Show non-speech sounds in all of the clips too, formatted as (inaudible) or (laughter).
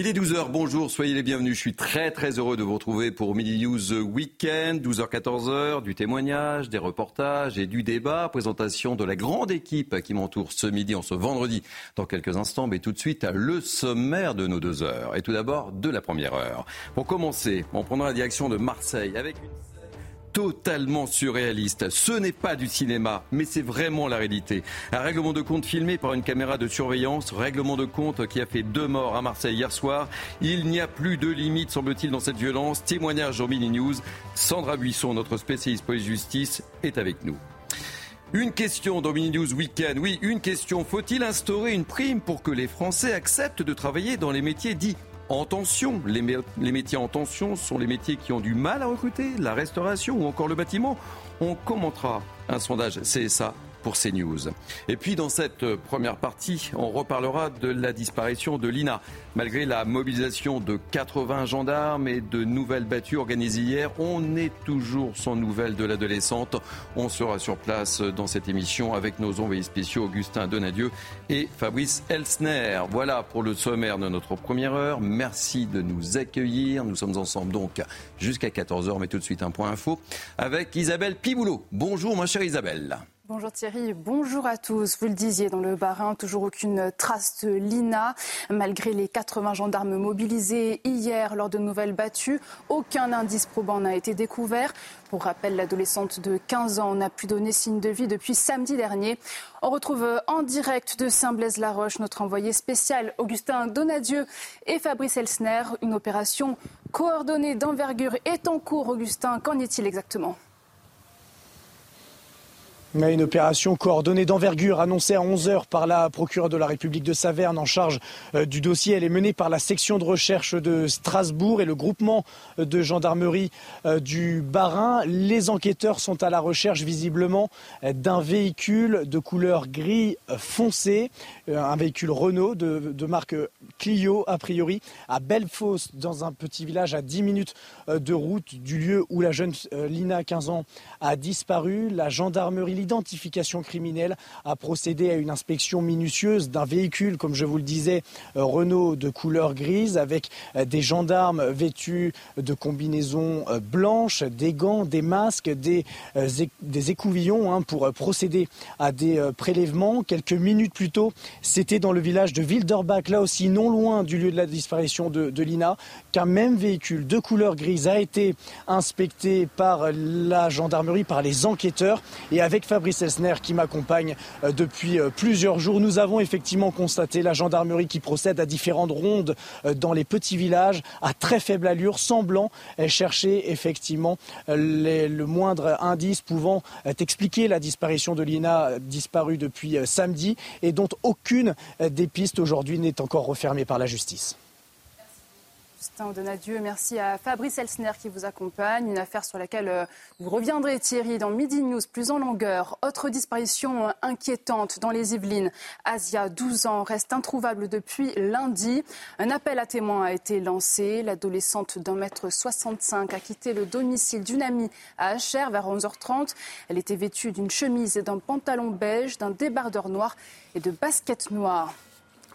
Il est 12h, bonjour, soyez les bienvenus. Je suis très très heureux de vous retrouver pour Midi News Weekend, 12h-14h, du témoignage, des reportages et du débat. Présentation de la grande équipe qui m'entoure ce midi, en ce vendredi, dans quelques instants. Mais tout de suite, le sommaire de nos deux heures. Et tout d'abord, de la première heure. Pour commencer, on prendra la direction de Marseille avec une totalement surréaliste. Ce n'est pas du cinéma, mais c'est vraiment la réalité. Un règlement de compte filmé par une caméra de surveillance, règlement de compte qui a fait deux morts à Marseille hier soir. Il n'y a plus de limite, semble-t-il, dans cette violence. Témoignage au Mini News. Sandra Buisson, notre spécialiste police-justice, est avec nous. Une question dans Mini News Weekend. Oui, une question. Faut-il instaurer une prime pour que les Français acceptent de travailler dans les métiers dits en tension. Les, métiers en tension sont les métiers qui ont du mal à recruter, la restauration ou encore le bâtiment. On commentera un sondage CSA pour CNews. Et puis dans cette première partie, on reparlera de la disparition de Lina. Malgré la mobilisation de 80 gendarmes et de nouvelles battues organisées hier, on n'est toujours sans nouvelles de l'adolescente. On sera sur place dans cette émission avec nos envoyés spéciaux Augustin Donadieu et Fabrice Elsner. Voilà pour le sommaire de notre première heure. Merci de nous accueillir. Nous sommes ensemble donc jusqu'à 14h, mais tout de suite un point info avec Isabelle Piboulot. Bonjour ma chère Isabelle. Bonjour Thierry, bonjour à tous. Vous le disiez dans le Barin, toujours aucune trace de Lina. Malgré les 80 gendarmes mobilisés hier lors de nouvelles battues, aucun indice probant n'a été découvert. Pour rappel, l'adolescente de 15 ans n'a pu donner signe de vie depuis samedi dernier. On retrouve en direct de Saint-Blaise-la-Roche notre envoyé spécial Augustin Donadieu et Fabrice Elsner. Une opération coordonnée d'envergure est en cours. Augustin, qu'en est-il exactement? Une opération coordonnée d'envergure annoncée à 11h par la procureure de la République de Saverne en charge euh, du dossier. Elle est menée par la section de recherche de Strasbourg et le groupement de gendarmerie euh, du Barin. Les enquêteurs sont à la recherche visiblement d'un véhicule de couleur gris foncé, euh, un véhicule Renault de, marque Clio a priori à Bellefosse dans un petit village à 10 minutes de route du lieu où la jeune Lina, 15 ans, a disparu. La gendarmerie l'identification criminelle a procédé à une inspection minutieuse d'un véhicule, comme je vous le disais, euh, Renault de couleur grise, avec euh, des gendarmes vêtus de combinaisons euh, blanches, des gants, des masques, des, écouvillons hein, pour procéder à des prélèvements. Quelques minutes plus tôt, c'était dans le village de Wilderbach, là aussi non loin du lieu de la disparition de, de Lina, qu'un même véhicule de couleur grise a été inspecté par la gendarmerie, par les enquêteurs, et avec Fabrice Elsner qui m'accompagne euh, depuis euh, plusieurs jours. Nous avons effectivement constaté la gendarmerie qui procède à différentes rondes euh, dans les petits villages à très faible allure, semblant chercher effectivement le moindre indice pouvant expliquer la disparition de Lina disparue depuis samedi et dont aucune des pistes aujourd'hui n'est encore refermée par la justice. Justin Donadieu, merci à Fabrice Elsner qui vous accompagne. Une affaire sur laquelle euh, vous reviendrez, Thierry, dans Midi News plus en longueur. Autre disparition euh, inquiétante dans les Yvelines. Asia, 12 ans, reste introuvable depuis lundi. Un appel à témoins a été lancé. L'adolescente d'un mètre 65 a quitté le domicile d'une amie à HR vers 11h30. Elle était vêtue d'une chemise et d'un pantalon beige, d'un débardeur noir et de baskets noires.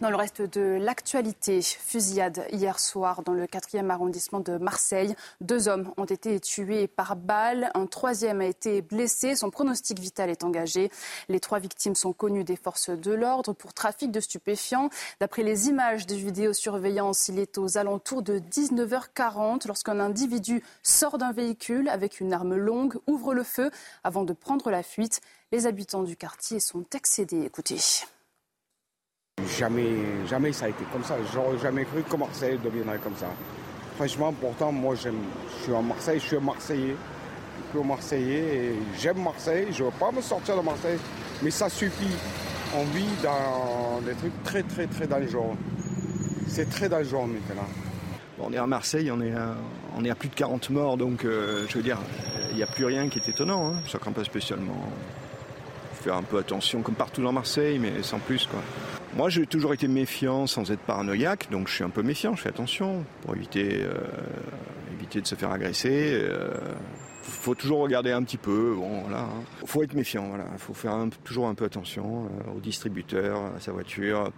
Dans le reste de l'actualité, fusillade hier soir dans le 4e arrondissement de Marseille. Deux hommes ont été tués par balle. Un troisième a été blessé. Son pronostic vital est engagé. Les trois victimes sont connues des forces de l'ordre pour trafic de stupéfiants. D'après les images de vidéosurveillance, il est aux alentours de 19h40 lorsqu'un individu sort d'un véhicule avec une arme longue, ouvre le feu avant de prendre la fuite. Les habitants du quartier sont excédés. Écoutez. Jamais, jamais ça a été comme ça. J'aurais jamais cru que Marseille deviendrait comme ça. Franchement, pourtant, moi, je suis en Marseille, je suis Marseillais. Je suis Marseillais j'aime Marseille. Je ne veux pas me sortir de Marseille, mais ça suffit. on vit dans des trucs très très très dangereux. C'est très dangereux maintenant. on est à Marseille, on est à, on est à plus de 40 morts, donc euh, je veux dire, il n'y a plus rien qui est étonnant. Hein. Ça craint pas spécialement. Faire un peu attention, comme partout dans Marseille, mais sans plus. quoi. Moi, j'ai toujours été méfiant sans être paranoïaque, donc je suis un peu méfiant, je fais attention pour éviter, euh, éviter de se faire agresser. Euh, faut toujours regarder un petit peu. Bon. Hein. Faut être méfiant. Voilà. Faut faire toujours un peu attention euh, au distributeur, à sa voiture.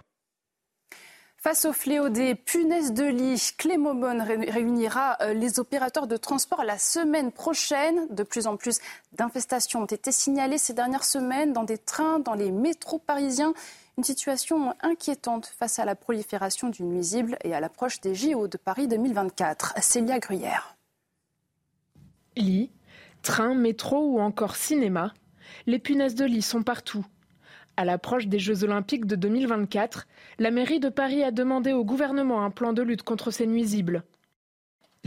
Face au fléau des punaises de lit, Clémomone réunira euh, les opérateurs de transport la semaine prochaine. De plus en plus d'infestations ont été signalées ces dernières semaines dans des trains, dans les métros parisiens. Une situation inquiétante face à la prolifération du nuisible et à l'approche des JO de Paris 2024. Célia Gruyère. Lit, train, métro ou encore cinéma, les punaises de lit sont partout. À l'approche des Jeux Olympiques de 2024, la mairie de Paris a demandé au gouvernement un plan de lutte contre ces nuisibles.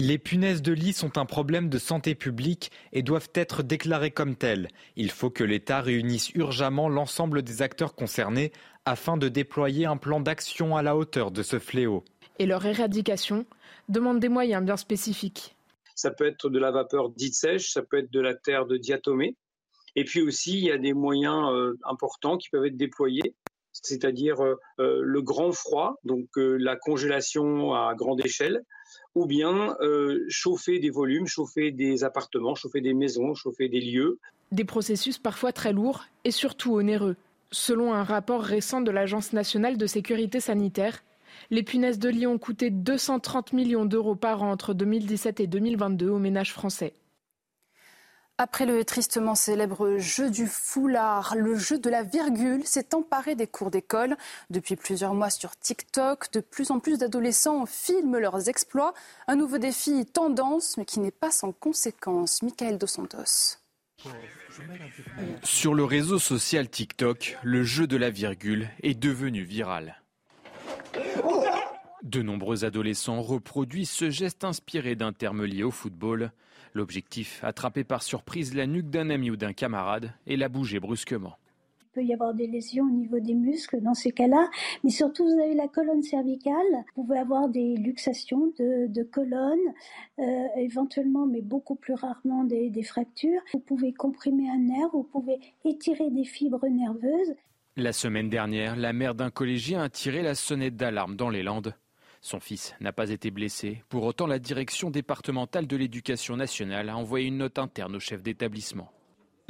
Les punaises de lit sont un problème de santé publique et doivent être déclarées comme telles. Il faut que l'État réunisse urgemment l'ensemble des acteurs concernés afin de déployer un plan d'action à la hauteur de ce fléau. Et leur éradication demande des moyens bien spécifiques. Ça peut être de la vapeur dite sèche, ça peut être de la terre de diatomée. Et puis aussi, il y a des moyens euh, importants qui peuvent être déployés, c'est-à-dire euh, euh, le grand froid, donc la congélation à grande échelle, ou bien chauffer des volumes, chauffer des appartements, chauffer des maisons, chauffer des lieux. Des processus parfois très lourds et surtout onéreux. Selon un rapport récent de l'Agence nationale de sécurité sanitaire, les punaises de lit ont coûté 230 millions d'euros par an entre 2017 et 2022 aux ménages français. Après le tristement célèbre jeu du foulard, le jeu de la virgule s'est emparé des cours d'école. Depuis plusieurs mois sur TikTok, de plus en plus d'adolescents filment leurs exploits. Un nouveau défi tendance, mais qui n'est pas sans conséquences. Michael Dos Santos. Sur le réseau social TikTok, le jeu de la virgule est devenu viral. De nombreux adolescents reproduisent ce geste inspiré d'un terme lié au football. L'objectif, attraper par surprise la nuque d'un ami ou d'un camarade et la bouger brusquement. Peut y avoir des lésions au niveau des muscles dans ces cas-là, mais surtout vous avez la colonne cervicale, vous pouvez avoir des luxations de, colonne, euh, éventuellement, mais beaucoup plus rarement des, des fractures. Vous pouvez comprimer un nerf, vous pouvez étirer des fibres nerveuses. La semaine dernière, la mère d'un collégien a tiré la sonnette d'alarme dans les Landes. Son fils n'a pas été blessé. Pour autant, la direction départementale de l'éducation nationale a envoyé une note interne au chef d'établissement.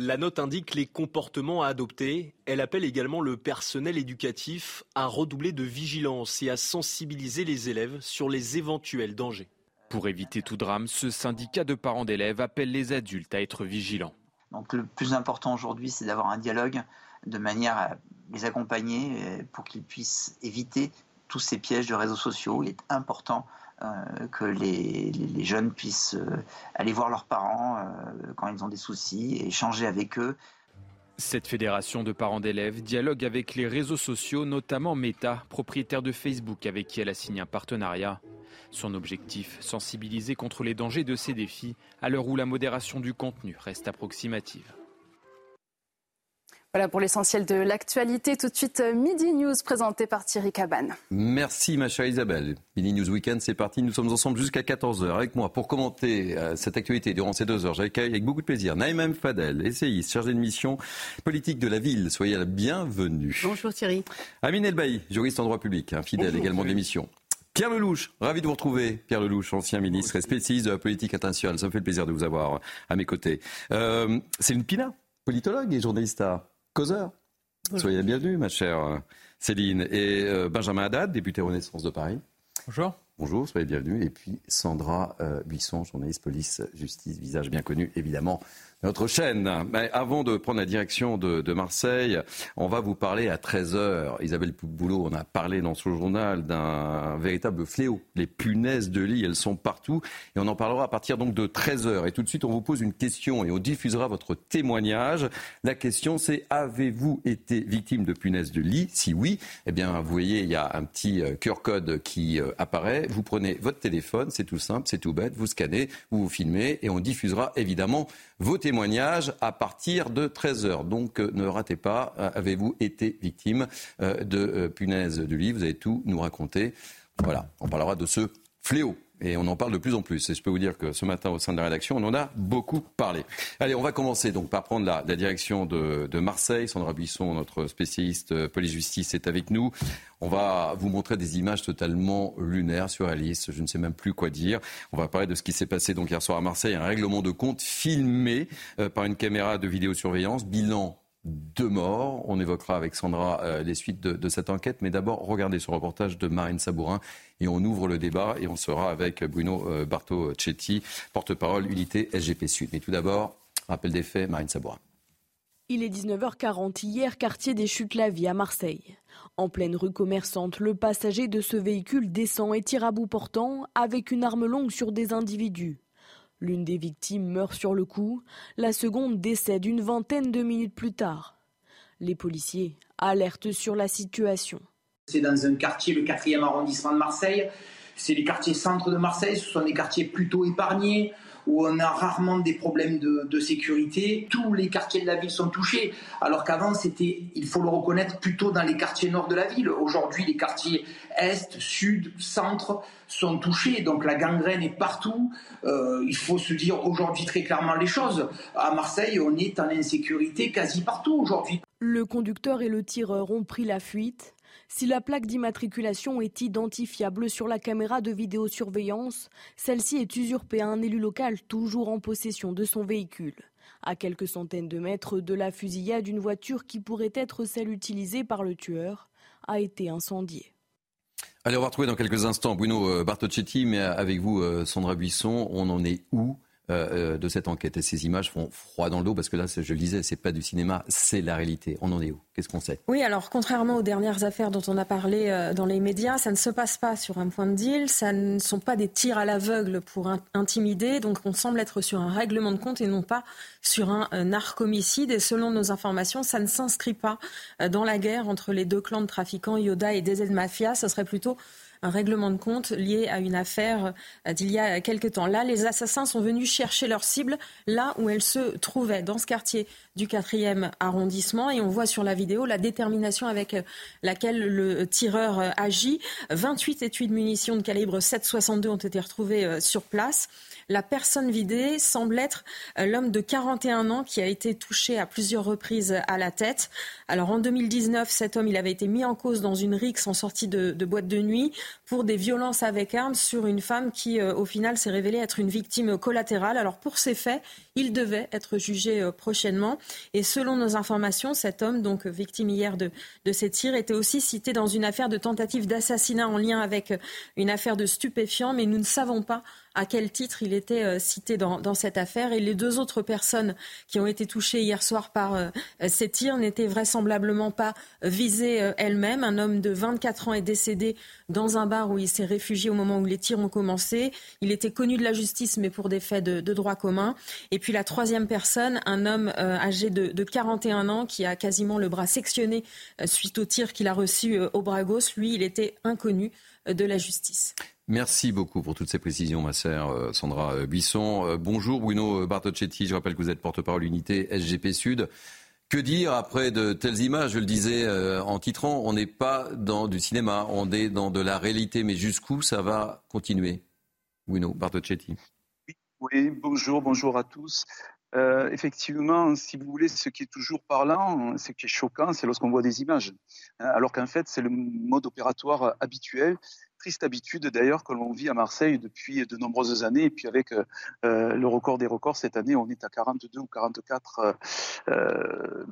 La note indique les comportements à adopter. Elle appelle également le personnel éducatif à redoubler de vigilance et à sensibiliser les élèves sur les éventuels dangers. Pour éviter tout drame, ce syndicat de parents d'élèves appelle les adultes à être vigilants. Donc le plus important aujourd'hui, c'est d'avoir un dialogue de manière à les accompagner euh, pour qu'ils puissent éviter tous ces pièges de réseaux sociaux. Il est important que les, jeunes puissent euh, aller voir leurs parents quand ils ont des soucis et échanger avec eux. Cette fédération de parents d'élèves dialogue avec les réseaux sociaux, notamment Meta, propriétaire de Facebook avec qui elle a signé un partenariat. Son objectif, sensibiliser contre les dangers de ces défis à l'heure où la modération du contenu reste approximative. Voilà pour l'essentiel de l'actualité. Tout de suite, euh, Midi News présenté par Thierry Cabane. Merci ma chère Isabelle. Midi News Weekend, c'est parti. Nous sommes ensemble jusqu'à 14h avec moi pour commenter euh, cette actualité durant ces deux heures. J'accueille avec beaucoup de plaisir Naïm Fadel, essayiste, chargé de mission politique de la ville. Soyez la bienvenue. Bonjour Thierry. Amine Elbaï, juriste en droit public, fidèle également de l'émission. Pierre Lelouch, ravi de vous retrouver. Pierre Lelouch, ancien ministre et spécialiste de la politique internationale. Ça me fait le plaisir de vous avoir à mes côtés. Euh, c'est une pina, politologue et journaliste à causeur. Soyez la bienvenue, ma chère euh, Céline. Et euh, Benjamin Haddad, député Renaissance de Paris. Bonjour. Bonjour, soyez bienvenue. Et puis Sandra euh, Buisson, journaliste police-justice, visage bien connu évidemment notre chaîne. Mais avant de prendre la direction de, Marseille, on va vous parler à 13h. Isabelle Boulot, on a parlé dans ce journal d'un véritable fléau. Les punaises de lit, elles sont partout. Et on en parlera à partir donc de 13h. Et tout de suite, on vous pose une question et on diffusera votre témoignage. La question, c'est avez-vous été victime de punaises de lit? Si oui, eh bien, vous voyez, il y a un petit euh, QR code qui euh, apparaît. Vous prenez votre téléphone, c'est tout simple, c'est tout bête, vous scannez, vous filmez et on diffusera évidemment vos témoignages à partir de 13h. Donc euh, ne ratez pas, euh, avez-vous été victime euh, de punaise de lit Vous allez tout nous raconter. Voilà, on parlera de ce fléau et on en parle de plus en plus. Et je peux vous dire que ce matin, au sein de la rédaction, on en a beaucoup parlé. Allez, on va commencer donc par prendre la, direction de, Marseille. Sandra Buisson, notre spécialiste euh, police-justice, est avec nous. On va vous montrer des images totalement lunaires, surréalistes. Je ne sais même plus quoi dire. On va parler de ce qui s'est passé donc hier soir à Marseille. Un règlement de compte filmé euh, par une caméra de vidéosurveillance. Bilan deux morts. On évoquera avec Sandra euh, les suites de, cette enquête. Mais d'abord, regardez ce reportage de Marine Sabourin et on ouvre le débat et on sera avec Bruno euh, porte-parole unité SGP Sud. Mais tout d'abord, rappel des faits, Marine Sabourin. Il est 19h40 hier, quartier des Chutes-la-Vie à Marseille. En pleine rue commerçante, le passager de ce véhicule descend et tire à bout portant avec une arme longue sur des individus. L'une des victimes meurt sur le coup, la seconde décède une vingtaine de minutes plus tard. Les policiers alertent sur la situation. C'est dans un quartier, le 4e arrondissement de Marseille. C'est les quartiers centres de Marseille, ce sont des quartiers plutôt épargnés où on a rarement des problèmes de, sécurité. Tous les quartiers de la ville sont touchés, alors qu'avant c'était, il faut le reconnaître, plutôt dans les quartiers nord de la ville. Aujourd'hui, les quartiers est, sud, centre sont touchés, donc la gangrène est partout. Euh, il faut se dire aujourd'hui très clairement les choses. À Marseille, on est en insécurité quasi partout aujourd'hui. Le conducteur et le tireur ont pris la fuite. Si la plaque d'immatriculation est identifiable sur la caméra de vidéosurveillance, celle-ci est usurpée à un élu local toujours en possession de son véhicule. À quelques centaines de mètres de la fusillade, une voiture qui pourrait être celle utilisée par le tueur a été incendiée. Allez, on va retrouver dans quelques instants Bruno euh, Bartocchetti, mais avec vous, euh, Sandra Buisson, on en est où euh, euh, de cette enquête. Et ces images font froid dans le dos parce que là, je le disais, c'est pas du cinéma, c'est la réalité. On en est où? Qu'est-ce qu'on sait? Oui, alors contrairement aux dernières affaires dont on a parlé euh, dans les médias, ça ne se passe pas sur un point de deal, ça ne sont pas des tirs à l'aveugle pour intimider. Donc on semble être sur un règlement de compte et non pas sur un, un narcomicide. Et selon nos informations, ça ne s'inscrit pas dans la guerre entre les deux clans de trafiquants, Yoda et DZ Mafia. Ce serait plutôt un règlement de compte lié à une affaire euh, d'il y a quelques temps. Là, les assassins sont venus chercher leur cible là où elle se trouvait, dans ce quartier du 4e arrondissement. Et on voit sur la vidéo la détermination avec euh, laquelle le tireur euh, agit. 28 étuis de munitions de calibre 7,62 ont été retrouvées sur place. La personne vidée semble être l'homme de 41 ans qui a été touché à plusieurs reprises à la tête. Alors en 2019, cet homme, il avait été mis en cause dans une rixe en sortie de, boîte de nuit pour des violences avec armes sur une femme qui, euh, au final, s'est révélée être une victime collatérale. Alors pour ces faits, il devait être jugé euh, prochainement. Et selon nos informations, cet homme, donc victime hier de, de ces tirs, était aussi cité dans une affaire de tentative d'assassinat en lien avec une affaire de stupéfiants, mais nous ne savons pas à quel titre il était euh, cité dans, cette affaire. Et les deux autres personnes qui ont été touchées hier soir par euh, ces tirs n'étaient vraisemblablement pas visées euh, elles-mêmes. Un homme de 24 ans est décédé dans un bar où il s'est réfugié au moment où les tirs ont commencé. Il était connu de la justice, mais pour des faits de, droit commun. Et puis la troisième personne, un homme âgé de, de, 41 ans qui a quasiment le bras sectionné suite au tir qu'il a reçu au gauche. Lui, il était inconnu de la justice. Merci beaucoup pour toutes ces précisions, ma sœur euh, Sandra euh, Buisson. Euh, bonjour Bruno Bartocchetti, je rappelle que vous êtes porte-parole unité SGP Sud. Que dire après de telles images? Je le disais en titrant, on n'est pas dans du cinéma, on est dans de la réalité, mais jusqu'où ça va continuer? Bruno Bartocchetti. Oui, bonjour, bonjour à tous. effectivement, si vous voulez, ce qui est toujours parlant, ce qui est choquant, c'est lorsqu'on voit des images. Alors qu'en fait, c'est le mode opératoire habituel triste habitude d'ailleurs que l'on vit à Marseille depuis de nombreuses années. Et puis avec euh, euh, le record des records cette année, on est à 42 ou 44 euh,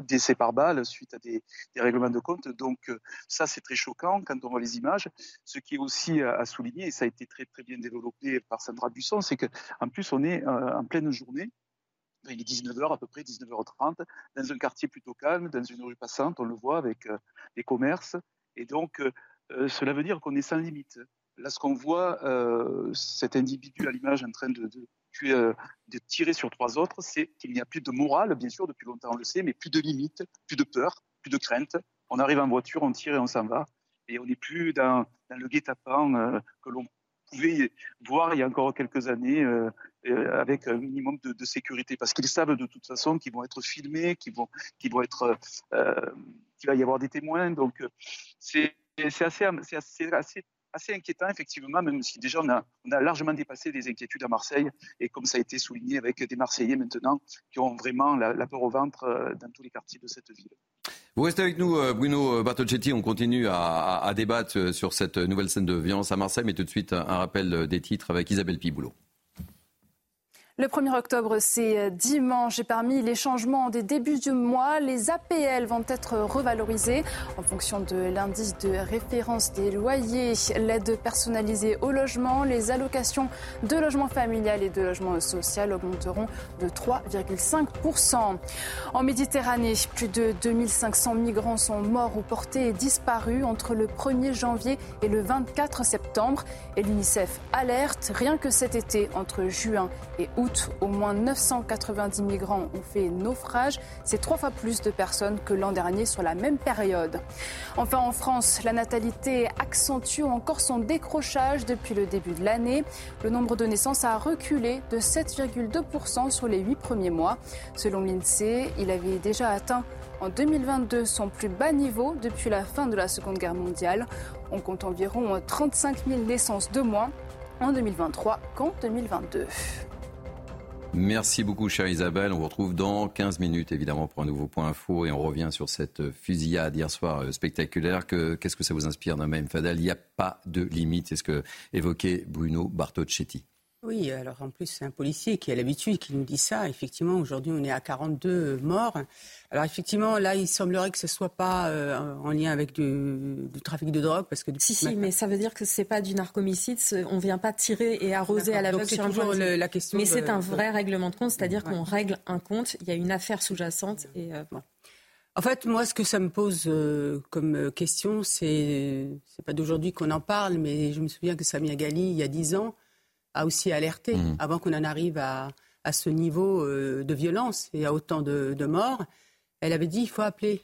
décès par balle suite à des, règlements de compte. Donc ça, c'est très choquant quand on voit les images. Ce qui est aussi à, souligner, et ça a été très très bien développé par Sandra Busson, c'est qu'en plus, on est en pleine journée. Il est 19h à peu près, 19h30, dans un quartier plutôt calme, dans une rue passante, on le voit avec les commerces. Et donc, euh, cela veut dire qu'on est sans limite. Là, ce qu'on voit, euh, cet individu à l'image en train de, tuer, euh, de tirer sur trois autres, c'est qu'il n'y a plus de morale, bien sûr, depuis longtemps on le sait, mais plus de limite, plus de peur, plus de crainte. On arrive en voiture, on tire et on s'en va. et on n'est plus dans, le guet-apens que l'on pouvait voir il y a encore quelques années avec un minimum de, sécurité, parce qu'ils savent de toute façon qu'ils vont être filmés, qu'ils vont, qu'ils vont être, qu'il va y avoir des témoins. Donc c'est assez, assez, inquiétant, effectivement, même si déjà on a, largement dépassé les inquiétudes à Marseille, et comme ça a été souligné avec des Marseillais maintenant qui ont vraiment la, peur au ventre euh, dans tous les quartiers de cette ville. Vous restez avec nous, euh, Bruno Bartolcetti. On continue à, à, débattre euh, sur cette nouvelle scène de violence à Marseille, mais tout de suite un rappel des titres avec Isabelle Piboulot. Le 1er octobre, c'est euh, dimanche et parmi les changements des débuts du mois, les APL vont être revalorisés en fonction de l'indice de référence des loyers, l'aide personnalisée au logement, les allocations de logement familial et de logement social augmenteront de 3,5%. En Méditerranée, plus de 2500 migrants sont morts ou portés et disparus entre le 1er janvier et le 24 septembre et l'UNICEF alerte rien que cet été entre juin et août au moins 990 migrants ont fait naufrage. C'est trois fois plus de personnes que l'an dernier sur la même période. Enfin, en France, la natalité accentue encore son décrochage depuis le début de l'année. Le nombre de naissances a reculé de 7,2% sur les huit premiers mois. Selon l'INSEE, il avait déjà atteint en 2022 son plus bas niveau depuis la fin de la Seconde Guerre mondiale. On compte environ 35 000 naissances de moins en 2023 qu'en 2022. Merci beaucoup, chère Isabelle. On vous retrouve dans 15 minutes, évidemment, pour un nouveau point info. Et on revient sur cette fusillade hier soir euh, spectaculaire. Qu'est-ce que ça vous inspire d'un même Fadal Il n'y a pas de limite. C'est ce que évoquait Bruno Bartocchetti. Oui, alors en plus, c'est un policier qui a l'habitude, qui nous dit ça. Effectivement, aujourd'hui, on est à 42 morts. Alors effectivement, là, il semblerait que ce soit pas euh, en lien avec du, trafic de drogue, parce que si, si, mais ça veut dire que c'est pas du narcomicide. On vient pas tirer et arroser à la sur un toujours la question. Mais c'est un vrai règlement de compte, c'est-à-dire qu'on règle un compte. Il y a une affaire sous-jacente et euh, En fait, moi, ce que ça me pose euh, comme question, c'est c'est pas d'aujourd'hui qu'on en parle, mais je me souviens que Samia Gali, il y a dix ans, a aussi alerté, mmh. avant qu'on en arrive à, à ce niveau euh, de violence et à autant de, de, morts. Elle avait dit il faut appeler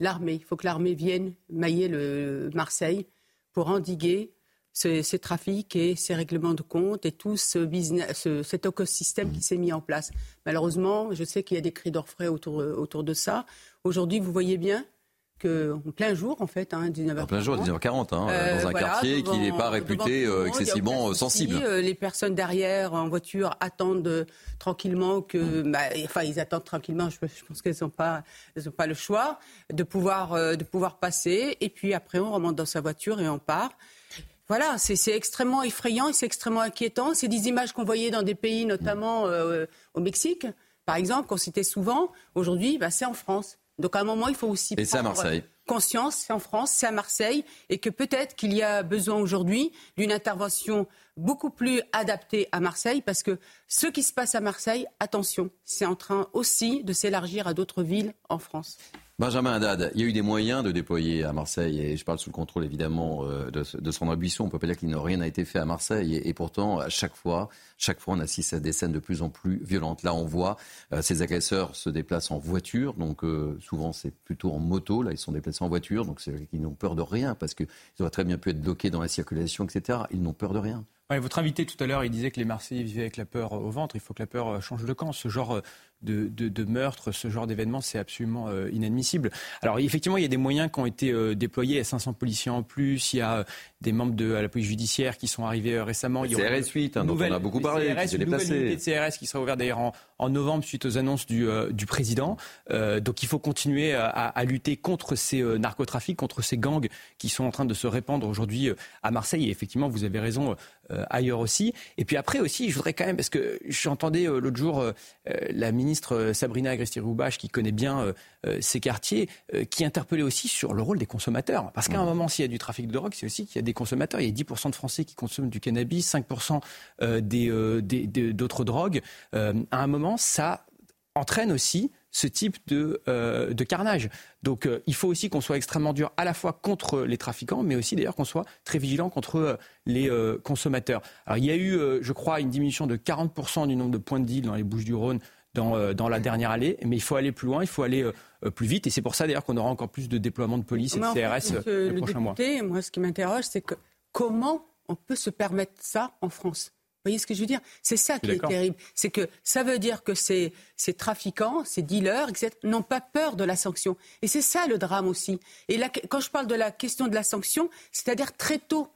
l'armée, il faut que l'armée vienne mailler le Marseille pour endiguer ces, ces, trafics et ces règlements de compte et tout ce business, ce, cet écosystème qui s'est mis en place. Malheureusement, je sais qu'il y a des cris d'orfraie autour, autour de ça. Aujourd'hui, vous voyez bien en plein jour, en fait, hein, 19h40. En plein jour, 19h40, hein, euh, dans un quartier qui n'est pas réputé euh, excessivement euh, sensible. les personnes derrière, en voiture, attendent tranquillement que, bah, enfin, ils attendent tranquillement. Je, pense qu'elles n'ont pas, elles pas le choix de pouvoir, de pouvoir passer. Et puis après, on remonte dans sa voiture et on part. Voilà, c'est extrêmement effrayant et c'est extrêmement inquiétant. C'est des images qu'on voyait dans des pays, notamment au Mexique, par exemple, qu'on citait souvent. Aujourd'hui, bah, c'est en France. Donc à un moment, il faut aussi et prendre conscience, c'est en France, c'est à Marseille, et que peut-être qu'il y a besoin aujourd'hui d'une intervention beaucoup plus adaptée à Marseille, parce que ce qui se passe à Marseille, attention, c'est en train aussi de s'élargir à d'autres villes en France. Benjamin Haddad, il y a eu des moyens de déployer à Marseille, et je parle sous le contrôle évidemment euh, de, de Sandra Buisson. On peut pas dire qu'il n'a rien été fait à Marseille, et, pourtant, à chaque fois, on assiste à des scènes de plus en plus violentes. Là, on voit euh, ces agresseurs se déplacent en voiture, donc euh, souvent c'est plutôt en moto. Là, ils sont déplacés en voiture, donc ils n'ont peur de rien parce qu'ils auraient très bien pu être bloqués dans la circulation, etc. Ils n'ont peur de rien. votre invité tout à l'heure, il disait que les Marseillais vivaient avec la peur au ventre. Il faut que la peur change de camp. Ce genre de, de, meurtre, ce genre d'événement, c'est absolument euh, inadmissible. Alors effectivement, il y a des moyens qui ont été euh, déployés, il y a 500 policiers en plus, il y a euh, des membres de la police judiciaire qui sont arrivés récemment. Il y CRS 8, hein, dont on a beaucoup parlé, CRS, qui une nouvelle unité de CRS qui sera ouverte d'ailleurs en, novembre suite aux annonces du, du président. donc il faut continuer à, à, lutter contre ces narcotrafics, contre ces gangs qui sont en train de se répandre aujourd'hui à Marseille. Et effectivement, vous avez raison, ailleurs aussi. Et puis après aussi, je voudrais quand même, parce que j'entendais l'autre jour la ministre ministre euh, Sabrina Agresti-Roubache, qui connaît bien euh, euh, ces quartiers, qui interpellait aussi sur le rôle des consommateurs. Parce qu'à un moment, s'il y a du trafic de drogue, c'est aussi qu'il y a des consommateurs. Il y a 10% de Français qui consomment du cannabis, 5% d'autres drogues. à un moment, ça entraîne aussi ce type de, de carnage. Donc il faut aussi qu'on soit extrêmement dur à la fois contre les trafiquants, mais aussi d'ailleurs qu'on soit très vigilant contre les consommateurs. Alors il y a eu, je crois, une diminution de 40% du nombre de points de deal dans les Bouches du Rhône dans, euh, dans la dernière allée. Mais il faut aller plus loin, il faut aller euh, plus vite. Et c'est pour ça d'ailleurs qu'on aura encore plus de déploiement de police et de CRS le les prochains mois. Moi, ce qui m'interroge, c'est que comment on peut se permettre ça en France? Vous voyez ce que je veux dire? C'est ça qui est terrible. C'est que ça veut dire que ces, ces trafiquants, ces dealers, etc., n'ont pas peur de la sanction. Et c'est ça le drame aussi. Et là, quand je parle de la question de la sanction, c'est-à-dire très tôt.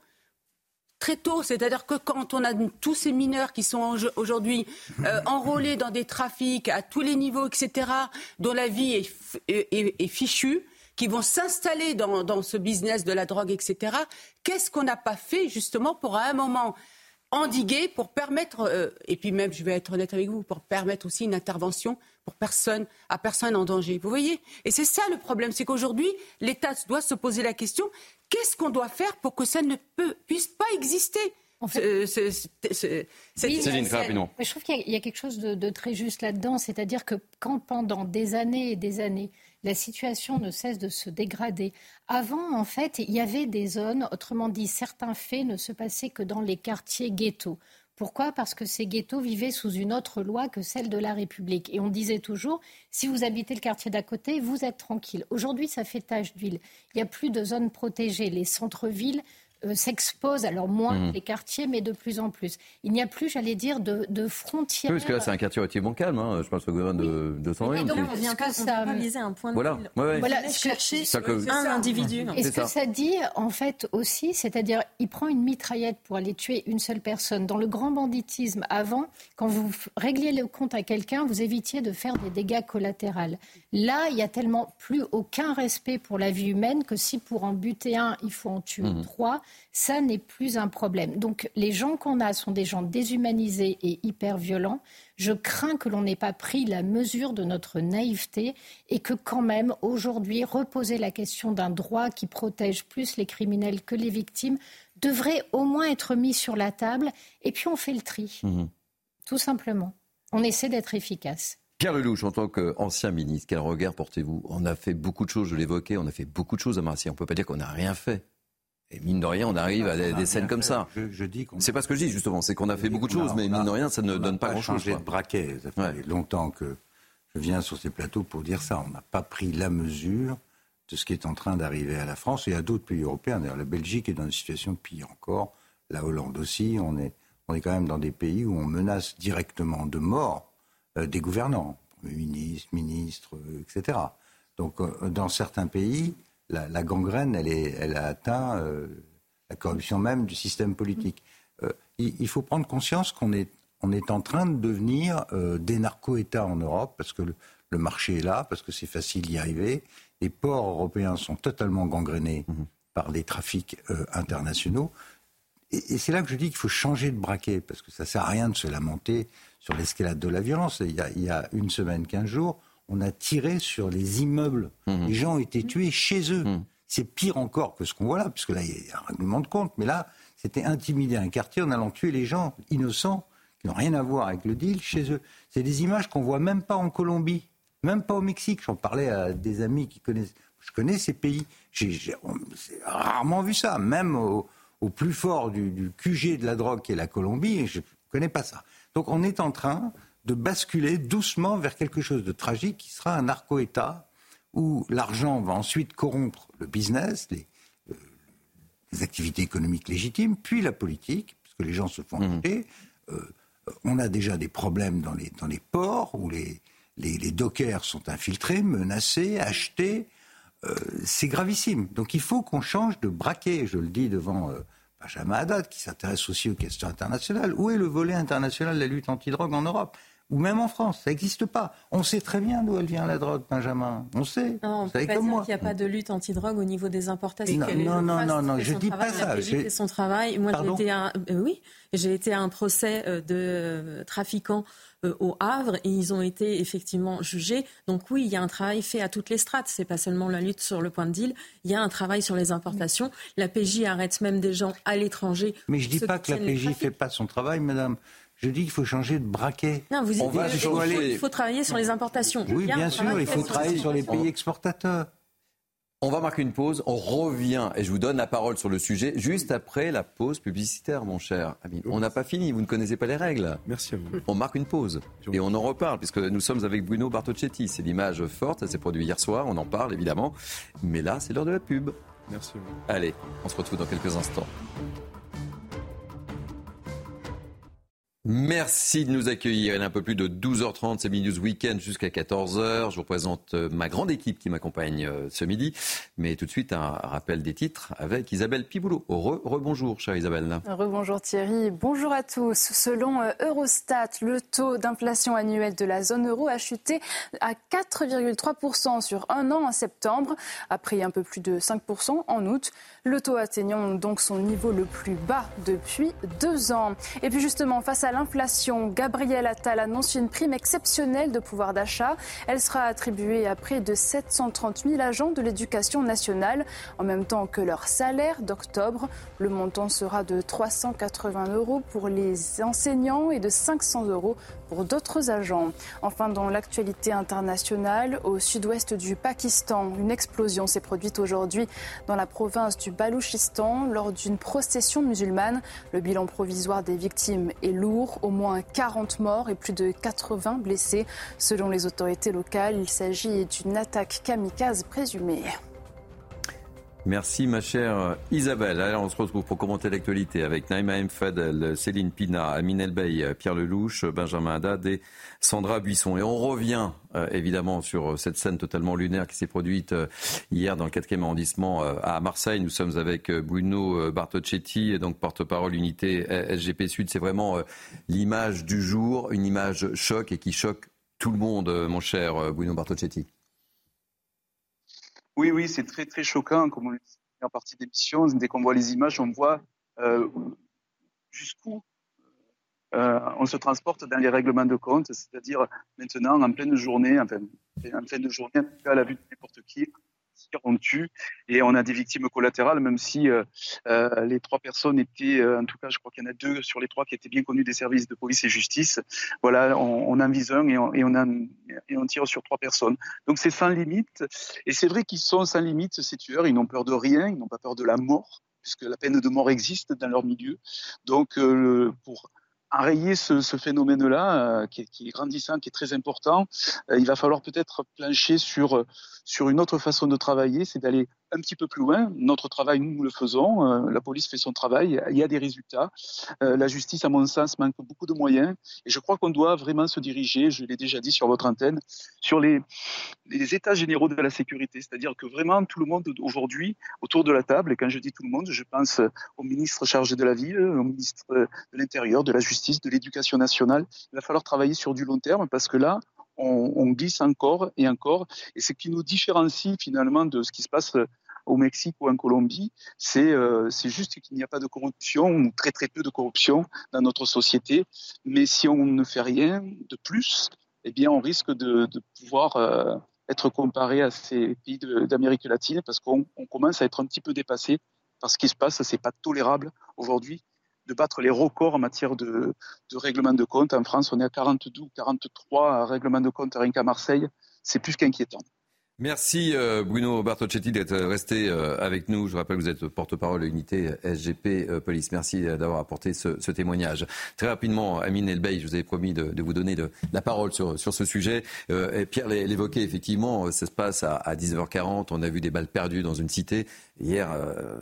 Très tôt, c'est-à-dire que quand on a tous ces mineurs qui sont aujourd'hui euh, enrôlés dans des trafics à tous les niveaux, etc., dont la vie est, fichue, qui vont s'installer dans, dans, ce business de la drogue, etc. Qu'est-ce qu'on n'a pas fait justement pour à un moment endiguer pour permettre, euh, et puis même, je vais être honnête avec vous, pour permettre aussi une intervention pour personne, à personne en danger. Vous voyez? Et c'est ça le problème, c'est qu'aujourd'hui, l'État doit se poser la question, qu'est-ce qu'on doit faire pour que ça ne peut, puisse pas exister en fait, c'est, je trouve qu'il y, a quelque chose de très juste là-dedans, c'est-à-dire que quand pendant des années et des années, la situation ne cesse de se dégrader. Avant, en fait, il y avait des zones, autrement dit, certains faits ne se passaient que dans les quartiers ghettos. Pourquoi? Parce que ces ghettos vivaient sous une autre loi que celle de la République. Et on disait toujours, si vous habitez le quartier d'à côté, vous êtes tranquille. Aujourd'hui, ça fait tache d'huile. Il n'y a plus de zones protégées. Les centres-villes euh, s'exposent, alors moins mmh. les quartiers, mais de plus en plus. Il n'y a plus, j'allais dire, de, de frontières. Oui, parce que là, c'est un quartier relativement calme. Hein. Je pense au gouvernement de, de son Et donc, est-ce que ça viser un point de voilà, ouais, voilà chercher un individu. Et ce que ça dit, en fait, aussi, c'est-à-dire, il prend une mitraillette pour aller tuer une seule personne. Dans le grand banditisme, avant, quand vous régliez le compte à quelqu'un, vous évitiez de faire des dégâts collatéraux. Là, il n'y a tellement plus aucun respect pour la vie humaine que si pour en buter un, il faut en tuer mmh. trois ça n'est plus un problème. Donc les gens qu'on a sont des gens déshumanisés et hyper violents. Je crains que l'on n'ait pas pris la mesure de notre naïveté et que quand même aujourd'hui reposer la question d'un droit qui protège plus les criminels que les victimes devrait au moins être mis sur la table et puis on fait le tri. Mmh. Tout simplement. On essaie d'être efficace. Pierre Lelouch, en tant qu'ancien ministre, quel regard portez-vous? On a fait beaucoup de choses, je l'évoquais, on a fait beaucoup de choses à Marseille. On ne peut pas dire qu'on n'a rien fait. Et mine de rien, on arrive à des, scènes comme ça. Je, dis c'est pas ce que je dis justement, c'est qu'on a fait beaucoup de choses, mais mine de rien, ça ne donne pas grand-chose. changé de braquet. Ça fait longtemps que je viens sur ces plateaux pour dire ça. On n'a pas pris la mesure de ce qui est en train d'arriver à la France et à d'autres pays européens. D'ailleurs, la Belgique est dans une situation pire encore. La Hollande aussi. On est, on est quand même dans des pays où on menace directement de mort euh, des gouvernants, ministres, ministres, euh, etc. Donc, euh, dans certains pays, la, gangrène, elle, est, elle a atteint euh, la corruption même du système politique. Euh, il, faut prendre conscience qu'on est, on est en train de devenir euh, des narco-États en Europe, parce que le, marché est là, parce que c'est facile d'y arriver. Les ports européens sont totalement gangrénés mmh. par des trafics internationaux. Et, c'est là que je dis qu'il faut changer de braquet, parce que ça ne sert à rien de se lamenter sur l'escalade de la violence. Il y, a, il y a une semaine, quinze jours, on a tiré sur les immeubles. Mmh. Les gens ont été tués chez eux. Mmh. C'est pire encore que ce qu'on voit là, puisque là, il y a un règlement de compte. Mais là, c'était intimider un quartier en allant tuer les gens innocents qui n'ont rien à voir avec le deal chez eux. C'est des images qu'on voit même pas en Colombie, même pas au Mexique. J'en parlais à des amis qui connaissent. Je connais ces pays. J'ai rarement vu ça, même au, plus fort du, du, QG de la drogue qui est la Colombie. Je ne connais pas ça. Donc on est en train de basculer doucement vers quelque chose de tragique qui sera un narco-État où l'argent va ensuite corrompre le business, les, euh, activités économiques légitimes, puis la politique, parce que les gens se font mmh. Euh, on a déjà des problèmes dans les, dans les ports où les, les, dockers sont infiltrés, menacés, achetés. Euh, c'est gravissime. Donc il faut qu'on change de braquet, je le dis devant Benjamin Haddad, qui s'intéresse aussi aux questions internationales. Où est le volet international de la lutte anti-drogue en Europe? Ou même en France. Ça n'existe pas. On sait très bien d'où elle vient la drogue, Benjamin. On sait. Non, on peut pas dire qu'il n'y a pas de lutte anti-drogue au niveau des importations. Non, non, non, non, je dis pas ça. J'ai son travail. Moi, j'ai été à, euh, oui, j'ai été à un procès euh, de euh, trafiquants au Havre et ils ont été effectivement jugés. Donc oui, il y a un travail fait à toutes les strates. C'est pas seulement la lutte sur le point de deal. Il y a un travail sur les importations. La PJ arrête même des gens à l'étranger. Mais je dis pas que la PJ fait pas son travail, madame. Je dis qu'il faut changer de braquet. Non, vous On va il, faut, il faut travailler sur les importations. Oui, bien sûr, il faut travailler sur les pays exportateurs. On va marquer une pause, on revient et je vous donne la parole sur le sujet juste après la pause publicitaire, mon cher ami. On n'a pas fini, vous ne connaissez pas les règles. Merci à vous. On marque une pause et on en reparle puisque nous sommes avec Bruno Bartocchetti. C'est l'image forte, ça s'est produit hier soir, on en parle évidemment. Mais là, c'est l'heure de la pub. Merci à vous. Allez, on se retrouve dans quelques instants. Merci de nous accueillir. Il est un peu plus de 12h30, c'est News Weekend jusqu'à 14h. Je vous présente euh, ma grande équipe qui m'accompagne euh, ce midi. Mais tout de suite, un rappel des titres avec Isabelle Piboulot. Rebonjour, re chère Isabelle. Rebonjour Thierry. Bonjour à tous. Selon euh, Eurostat, le taux d'inflation annuel de la zone euro a chuté à 4,3% sur un an en septembre, après un peu plus de 5% en août. Le taux atteignant donc son niveau le plus bas depuis deux ans. Et puis justement, face à l'inflation, Gabriel Attal annonce une prime exceptionnelle de pouvoir d'achat. Elle sera attribuée à près de 730 000 agents de l'éducation nationale, en même temps que leur salaire d'octobre. Le montant sera de 380 euros pour les enseignants et de 500 euros pour d'autres agents. Enfin, dans l'actualité internationale, au sud-ouest du Pakistan, une explosion s'est produite aujourd'hui dans la province du Balouchistan lors d'une procession musulmane. Le bilan provisoire des victimes est lourd au moins 40 morts et plus de 80 blessés. Selon les autorités locales, il s'agit d'une attaque kamikaze présumée. Merci ma chère Isabelle. Alors on se retrouve pour commenter l'actualité avec Naïma M. Fadel, Céline Pina, Amine Elbey, Pierre Lelouch, Benjamin Haddad et Sandra Buisson. Et on revient euh, évidemment sur cette scène totalement lunaire qui s'est produite euh, hier dans le 4e arrondissement euh, à Marseille. Nous sommes avec Bruno Bartocchetti, donc porte-parole unité SGP Sud. C'est vraiment l'image du jour, une image choc et qui choque tout le monde, mon cher Bruno Bartocchetti. Oui, oui, c'est très très choquant, comme on le dit en partie d'émission. Dès qu'on voit les images, on voit euh, jusqu'où euh, on se transporte dans les règlements de compte, c'est-à-dire maintenant en pleine journée, enfin en pleine journée, à la vue de n'importe qui, on tue et on a des victimes collatérales, même si euh, euh, les trois personnes étaient, euh, en tout cas, je crois qu'il y en a deux sur les trois qui étaient bien connus des services de police et justice. Voilà, on, en vise un et on tire sur trois personnes. Donc c'est sans limite. Et c'est vrai qu'ils sont sans limite, ces tueurs. Ils n'ont peur de rien, ils n'ont pas peur de la mort puisque la peine de mort existe dans leur milieu. Donc, pour enrayer ce, ce phénomène-là, euh, qui, qui, est grandissant, qui est très important, euh, il va falloir peut-être plancher sur, sur une autre façon de travailler, c'est d'aller un petit peu plus loin. Notre travail, nous, le faisons. Euh, la police fait son travail. Il y a des résultats. la justice, à mon sens, manque beaucoup de moyens. Et je crois qu'on doit vraiment se diriger, je l'ai déjà dit sur votre antenne, sur les, les états généraux de la sécurité. C'est-à-dire que vraiment, tout le monde aujourd'hui, autour de la table, et quand je dis tout le monde, je pense au ministre chargé de la ville, au ministre de l'Intérieur, de la Justice, de l'éducation nationale. Il va falloir travailler sur du long terme parce que là, on, glisse encore et encore. Et ce qui nous différencie finalement de ce qui se passe au Mexique ou en Colombie, c'est euh, juste qu'il n'y a pas de corruption ou très très peu de corruption dans notre société. Mais si on ne fait rien de plus, eh bien on risque de, pouvoir euh, être comparé à ces pays d'Amérique latine parce qu'on commence à être un petit peu dépassé par ce qui se passe. C'est pas tolérable aujourd'hui de battre les records en matière de, règlement de compte. En France, on est à 42 ou 43 règlements de compte rien qu'à Marseille. C'est plus qu'inquiétant. Merci euh, Bruno Bartocchetti d'être resté euh, avec nous. Je rappelle que vous êtes porte-parole de l'unité SGP euh, Police. Merci d'avoir apporté ce, témoignage. Très rapidement, Amine Elbey, je vous avais promis de, vous donner la parole sur, ce sujet. Et Pierre l'évoquait, effectivement, ça se passe à, à 19h40. On a vu des balles perdues dans une cité. Hier,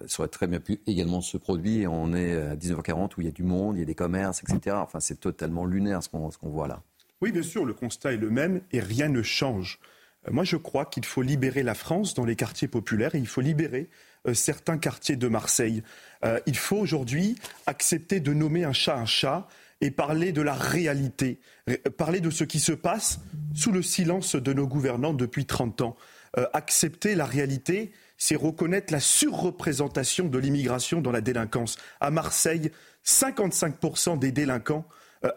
ça aurait très bien pu également se produire. On est à 19h40 où il y a du monde, il y a des commerces, etc. Enfin, c'est totalement lunaire ce qu'on voit là. Oui, bien sûr, le constat est le même et rien ne change. Euh, moi, je crois qu'il faut libérer la France dans les quartiers populaires et il faut libérer euh, certains quartiers de Marseille. Euh, il faut aujourd'hui accepter de nommer un chat un chat et parler de la réalité, parler de ce qui se passe sous le silence de nos gouvernants depuis 30 ans. accepter la réalité, c'est reconnaître la surreprésentation de l'immigration dans la délinquance. À Marseille, 55% des délinquants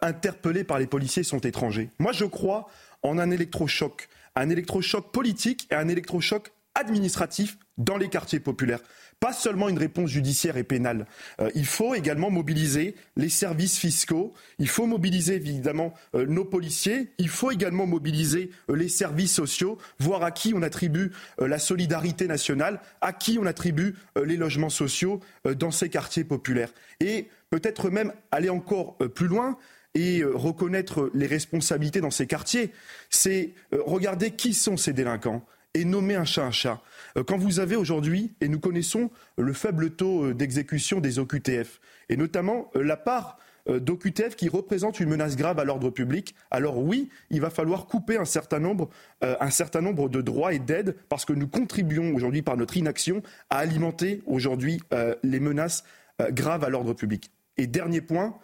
interpellés par les policiers sont étrangers. Moi, je crois en un électrochoc un électrochoc politique et un électrochoc administratif dans les quartiers populaires. pas seulement une réponse judiciaire et pénale. Euh, il faut également mobiliser les services fiscaux, il faut mobiliser évidemment euh, nos policiers, il faut également mobiliser euh, les services sociaux, voir à qui on attribue la solidarité nationale, à qui on attribue les logements sociaux dans ces quartiers populaires. Et peut-être même aller encore plus loin, et reconnaître les responsabilités dans ces quartiers, c'est regarder qui sont ces délinquants et nommer un chat un chat. Euh, quand vous avez aujourd'hui, et nous connaissons le faible taux euh, d'exécution des OQTF, et notamment euh, la part d'OQTF qui représente une menace grave à l'ordre public, alors oui, il va falloir couper un certain nombre, un certain nombre de droits et d'aides parce que nous contribuons aujourd'hui par notre inaction à alimenter aujourd'hui les menaces graves à l'ordre public. Et dernier point,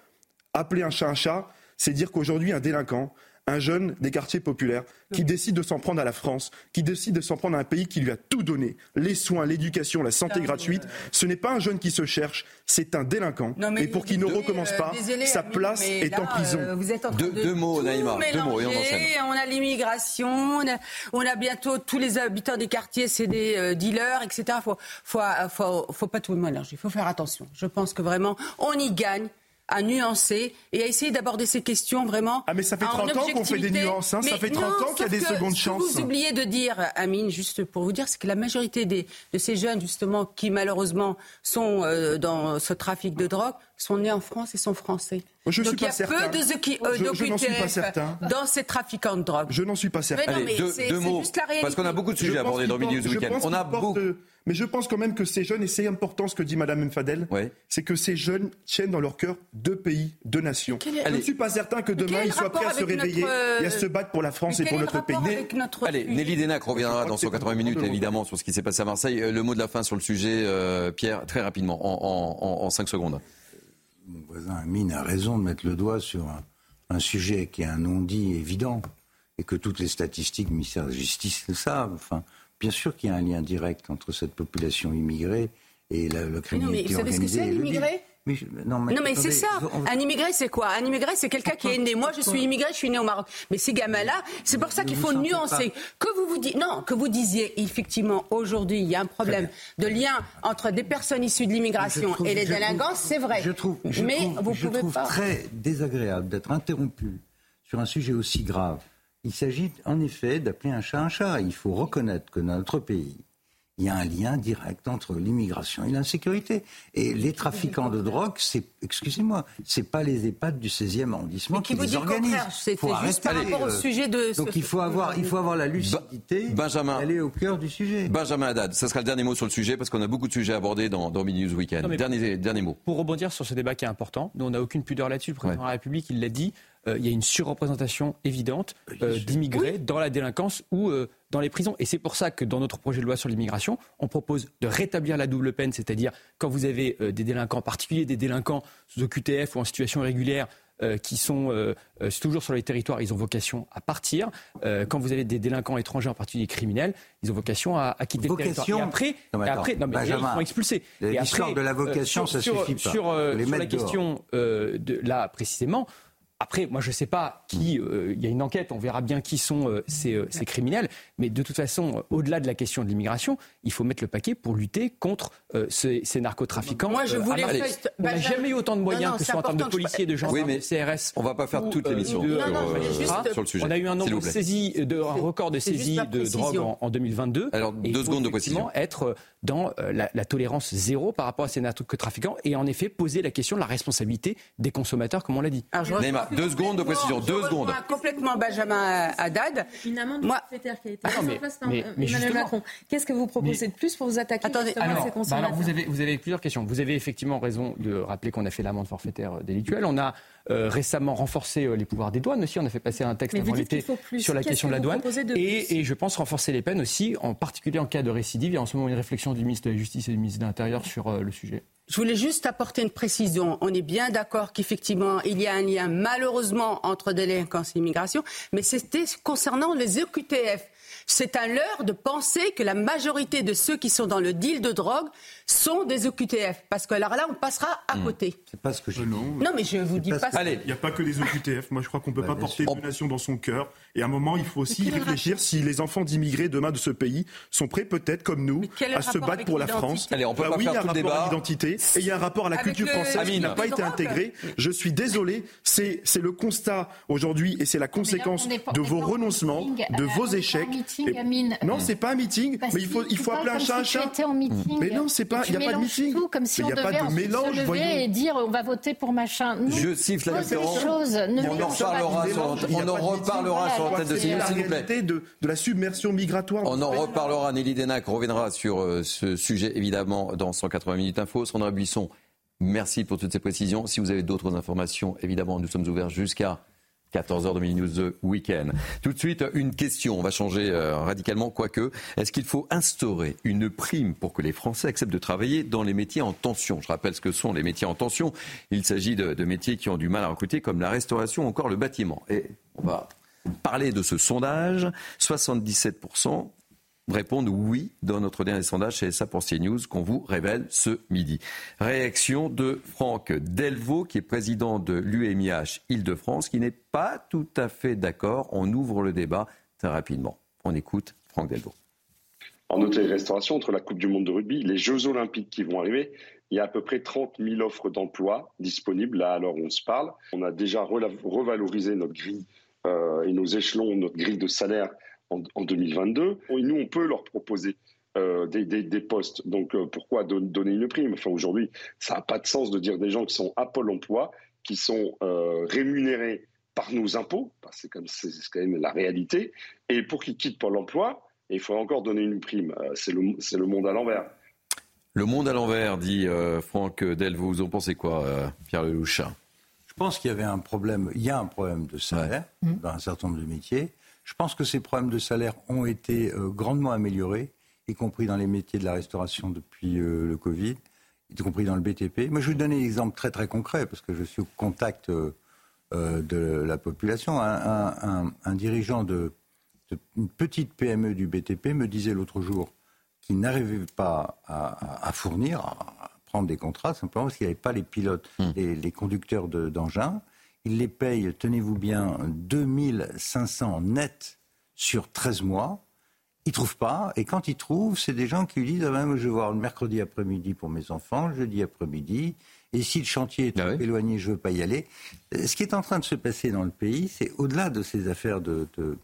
appeler un chat un chat, c'est dire qu'aujourd'hui un délinquant, un jeune des quartiers populaires qui décide de s'en prendre à la France, qui décide de s'en prendre à un pays qui lui a tout donné, les soins, l'éducation, la santé gratuite, ce n'est pas un jeune qui se cherche, c'est un délinquant. et pour qu'il ne recommence pas, sa place est en prison. Euh, vous êtes en train deux, mots, Naïma, deux mots et on enchaîne. On a l'immigration, on, a, bientôt tous les habitants des quartiers, c'est des euh, dealers, etc. Faut, faut, faut, faut pas tout le mélanger. Il faut faire attention. Je pense que vraiment, on y gagne à nuancer et à essayer d'aborder ces questions vraiment. Ah, mais ça fait 30 ans qu'on fait des nuances, hein. ça fait 30 ans qu'il y a des secondes chances. Ce que vous oubliez de dire, Amine, juste pour vous dire, c'est que la majorité des, de ces jeunes, justement, qui malheureusement sont euh, dans ce trafic de drogue, sont nés en France et sont français. Je Donc suis il y a peu de ceux qui euh, je, dans ces trafiquants de drogue. Je n'en suis pas certain. Allez, deux, mots, parce qu'on a beaucoup de sujets abordés dans Midi Weekend. On a beaucoup. Mais je pense quand même que ces jeunes, et c'est important ce que dit Madame Mfadel, c'est que ces jeunes tiennent dans leur cœur deux pays, deux nations. Je ne suis pas certain que demain ils soient prêts à se réveiller et à se battre pour la France et pour notre pays. Allez, Nelly Denac reviendra dans 180 minutes évidemment sur ce qui s'est passé à Marseille. Euh, le mot de la fin sur le sujet, euh, Pierre, très rapidement, en, en, 5 secondes. Mon voisin Amine a raison de mettre le doigt sur un, sujet qui est un non-dit évident et que toutes les statistiques du ministère de la Justice le savent. Enfin, Bien sûr qu'il y a un lien direct entre cette population immigrée et la, criminalité non, mais vous savez ce que c'est l'immigré non, mais, c'est ça. Un immigré, c'est quoi? Un immigré, c'est quelqu'un qui est né. Moi, je suis immigré, je suis né au Maroc. Mais ces gamins-là, c'est pour ça qu'il faut nuancer. Que vous vous dites, non, que vous disiez effectivement aujourd'hui, il y a un problème de lien entre des personnes issues de l'immigration et les délinquants, c'est vrai. Je trouve, mais vous pouvez trouve très désagréable d'être interrompu sur un sujet aussi grave il s'agit en effet d'appeler un chat un chat. Il faut reconnaître que dans notre pays, il y a un lien direct entre l'immigration et l'insécurité. Et les trafiquants de drogue, c'est, excusez-moi, c'est pas les EHPAD du 16e arrondissement qui, les organisent. C'est juste par rapport au sujet de. Donc il faut avoir, il faut avoir la lucidité. Benjamin, aller au cœur du sujet. Benjamin Haddad, ça sera le dernier mot sur le sujet parce qu'on a beaucoup de sujets abordés dans, dans Mini News Weekend. dernier, dernier mot. Pour rebondir sur ce débat qui est important, nous on n'a aucune pudeur là-dessus. Le président de la République, il l'a dit. Euh, il y a une surreprésentation évidente euh, d'immigrés dans la délinquance ou euh, dans les prisons. Et c'est pour ça que dans notre projet de loi sur l'immigration, on propose de rétablir la double peine, c'est-à-dire quand vous avez des délinquants, en particulier des délinquants sous QTF ou en situation irrégulière, qui sont toujours sur les territoires, ils ont vocation à partir. quand vous avez des délinquants étrangers, en particulier criminels, ils ont vocation à, quitter le territoire. Et après, après non, mais ils sont expulsés. Après, de la vocation, ça sur, suffit pas. Sur, la question de là précisément, après, moi, je ne sais pas qui. Euh, il y a une enquête, on verra bien qui sont euh, euh, ces, criminels. Mais de toute façon, au-delà de la question de l'immigration, il faut mettre le paquet pour lutter contre ces, narcotrafiquants. Moi, je voulais. on n'a jamais eu autant de moyens que ce soit en termes de policiers, de gendarmes, oui, de CRS. On ne va pas faire toute l'émission sur, le sujet. On a eu un nombre de saisies, de, un record de saisies de drogue en, 2022. Alors, deux secondes de précision. Être dans la, tolérance zéro par rapport à ces narcotrafiquants et en effet poser la question de la responsabilité des consommateurs, comme on l'a dit. Deux secondes de précision, deux secondes. Complètement Benjamin Haddad. Une amende Moi... forfaitaire qui a été ah mise en place par Emmanuel Macron. Qu'est-ce que vous proposez de plus pour vous attaquer Attendez, alors, à ces consommateurs bah alors vous, avez, vous avez plusieurs questions. Vous avez effectivement raison de rappeler qu'on a fait l'amende forfaitaire délictuelle. On a euh, récemment renforcé euh, les pouvoirs des douanes aussi. On a fait passer un texte avant l'été sur la question de la douane. Et, et, je pense renforcer les peines aussi, en particulier en cas de récidive. Il y a en ce moment une réflexion du ministre de la Justice et du ministre de l'Intérieur sur euh, le sujet. Je voulais juste apporter une précision. On est bien d'accord qu'effectivement, il y a un lien malheureusement entre délinquance et immigration, mais c'était concernant les EQTF. C'est un leurre de penser que la majorité de ceux qui sont dans le deal de drogue sont des OQTF. Parce que alors là, on passera à Hmm. côté. C'est pas ce que je Euh, non. Non, mais je vous dis pas, ça. Il n'y a pas que les OQTF. Moi, je crois qu'on ne peut Bah, pas porter sûr. une nation dans son cœur. Et à un moment, il faut aussi réfléchir si les enfants d'immigrés demain de ce pays sont prêts, peut-être comme nous, à se battre pour la France. Allez, on peut Bah pas oui, faire il y a un tout le rapport à débat. l'identité et il y a un rapport à la Avec culture française qui n'a pas été intégré. Je suis désolé, c'est c'est le constat aujourd'hui et c'est la conséquence de vos renoncements, de vos échecs. Meeting, Et- Amine. Non, c'est pas un meeting, Parce mais il faut, il faut appeler un chat un chat. en meeting. Mais non, c'est pas, il n'y a pas de meeting. tout comme si Mais on il n'y a pas de mélange, se lever et dire on va voter pour machin. Non. Je siffle la choses. On en reparlera on en reparlera sur l'antenne de CNews, s'il vous plaît. de, de la submersion migratoire. On en reparlera. Nelly Denac reviendra sur euh, ce sujet, évidemment, dans 180 minutes info. Sandra Buisson, merci pour toutes ces précisions. Si vous avez d'autres informations, évidemment, nous sommes ouverts jusqu'à 14h de Mini News The Weekend. Tout de suite, une question. On va changer euh, radicalement, quoique. Est-ce qu'il faut instaurer une prime pour que les Français acceptent de travailler dans les métiers en tension? Je rappelle ce que sont les métiers en tension. Il s'agit de, de métiers qui ont du mal à recruter, comme la restauration ou encore le bâtiment. Et on va parler de ce sondage. 77% répondent oui dans notre dernier sondage chez SA pour CNews qu'on vous révèle ce midi. Réaction de Franck Delvaux, qui est président de l'UMIH Île-de-France, qui n'est pas tout à fait d'accord. On ouvre le débat très rapidement. On écoute Franck Delvaux. En hôtellerie-restauration, entre la Coupe du Monde de rugby, les Jeux Olympiques qui vont arriver, il y a à peu près 30 000 offres d'emploi disponibles là alors on se parle. On a déjà revalorisé notre grille euh, et nos échelons, notre grille de salaire en, en 2022. Et nous, on peut leur proposer euh, des, des- des postes. Donc euh, pourquoi don- donner une prime? Enfin aujourd'hui, ça n'a pas de sens de dire des gens qui sont à Pôle Emploi, qui sont euh, rémunérés par nos impôts, parce que c'est comme- c'est c'est quand même la réalité, et pour qu'ils quittent Pôle Emploi, il faut encore donner une prime. Euh, C'est le, monde à l'envers. Le monde à l'envers, dit euh, Franck Delvaux. Vous en pensez quoi, euh, Pierre Lelouch? Je pense qu'il y avait un problème, il y a un problème de salaire dans un certain nombre de métiers. Je pense que ces problèmes de salaire ont été euh, grandement améliorés, y compris dans les métiers de la restauration depuis euh, le Covid, y compris dans le BTP. Moi, je vais vous donner un exemple très très concret, parce que je suis au contact euh, de la population. Un, un- un- un dirigeant de, de une petite PME du BTP me disait l'autre jour qu'il n'arrivait pas à, fournir, à, prendre des contrats, simplement parce qu'il n'y avait pas les pilotes, les, les conducteurs de- d'engins. Il les paye, tenez-vous bien, 2500 net sur 13 mois. Il trouve pas, et quand il trouve, c'est des gens qui lui disent ah ben, je vais voir le mercredi après-midi pour mes enfants, le jeudi après-midi, et si le chantier est trop éloigné, je veux pas y aller. Euh, Ce qui est en train de se passer dans le pays, c'est au-delà de ces affaires de, de,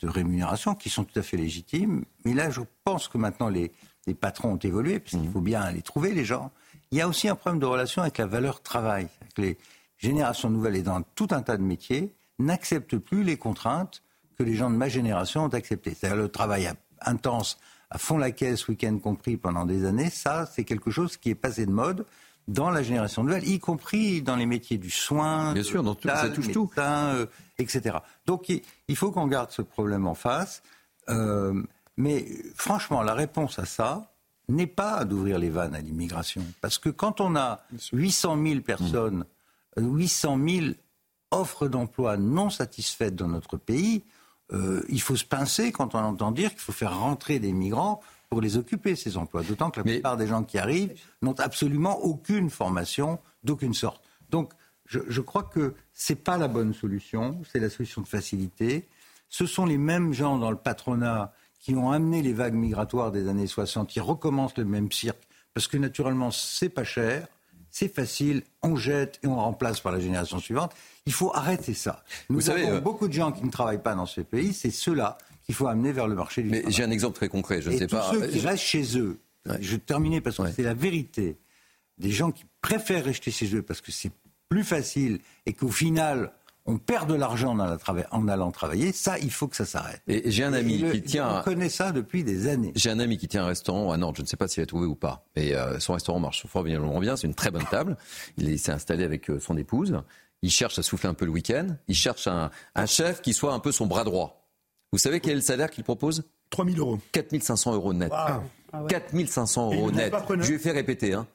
de rémunération qui sont tout à fait légitimes, mais là, je pense que maintenant les, les patrons ont évolué, parce qu'il faut bien les trouver, les gens. Il y a aussi un problème de relation avec la valeur travail. Avec les générations nouvelles et dans tout un tas de métiers n'acceptent plus les contraintes que les gens de ma génération ont acceptées. C'est-à-dire le travail intense, à fond la caisse, week-end compris, pendant des années, ça, c'est quelque chose qui est passé de mode dans la génération nouvelle, y compris dans les métiers du soin, Bien sûr, dans tout- ça touche tout. euh, etc. Donc il, faut qu'on garde ce problème en face. Euh, mais franchement, la réponse à ça n'est pas d'ouvrir les vannes à l'immigration. Parce que quand on a 800 000 personnes, 800 000 offres d'emploi non satisfaites dans notre pays, euh, il faut se pincer quand on entend dire qu'il faut faire rentrer des migrants pour les occuper, ces emplois. D'autant que la plupart des gens qui arrivent n'ont absolument aucune formation d'aucune sorte. Donc, je, je crois que c'est pas la bonne solution, c'est la solution de facilité. Ce sont les mêmes gens dans le patronat qui ont amené les vagues migratoires des années 60, qui recommencent le même cirque, parce que naturellement, c'est pas cher, c'est facile, on jette et on remplace par la génération suivante. Il faut arrêter ça. Nous Vous savez, avons euh, beaucoup de gens qui ne travaillent pas dans ce pays, c'est ceux-là qu'il faut amener vers le marché du Mais travail. j'ai un exemple très concret. Je ne sais tous pas. ceux qui Je- restent chez eux, je vais terminer parce que c'est la vérité, des gens qui préfèrent rester chez eux parce que c'est plus facile et qu'au final, on perd de l'argent en allant trava- en allant travailler, ça, il faut que ça s'arrête. Et j'ai un ami Et le- qui tient. On connaît ça depuis des années. J'ai un ami qui tient un restaurant à Nantes, je ne sais pas s'il a trouvé ou pas, mais euh, son restaurant marche formidablement bien, c'est une très bonne table. Il est- s'est installé avec euh, son épouse, il cherche à souffler un peu le week-end, il cherche un, un chef qui soit un peu son bras droit. Vous savez quel est le salaire qu'il propose? 3 000 euros. 4 500 euros net. Waouh. Ah 4 500 Et il euros net. Je lui ai fait répéter. Hein.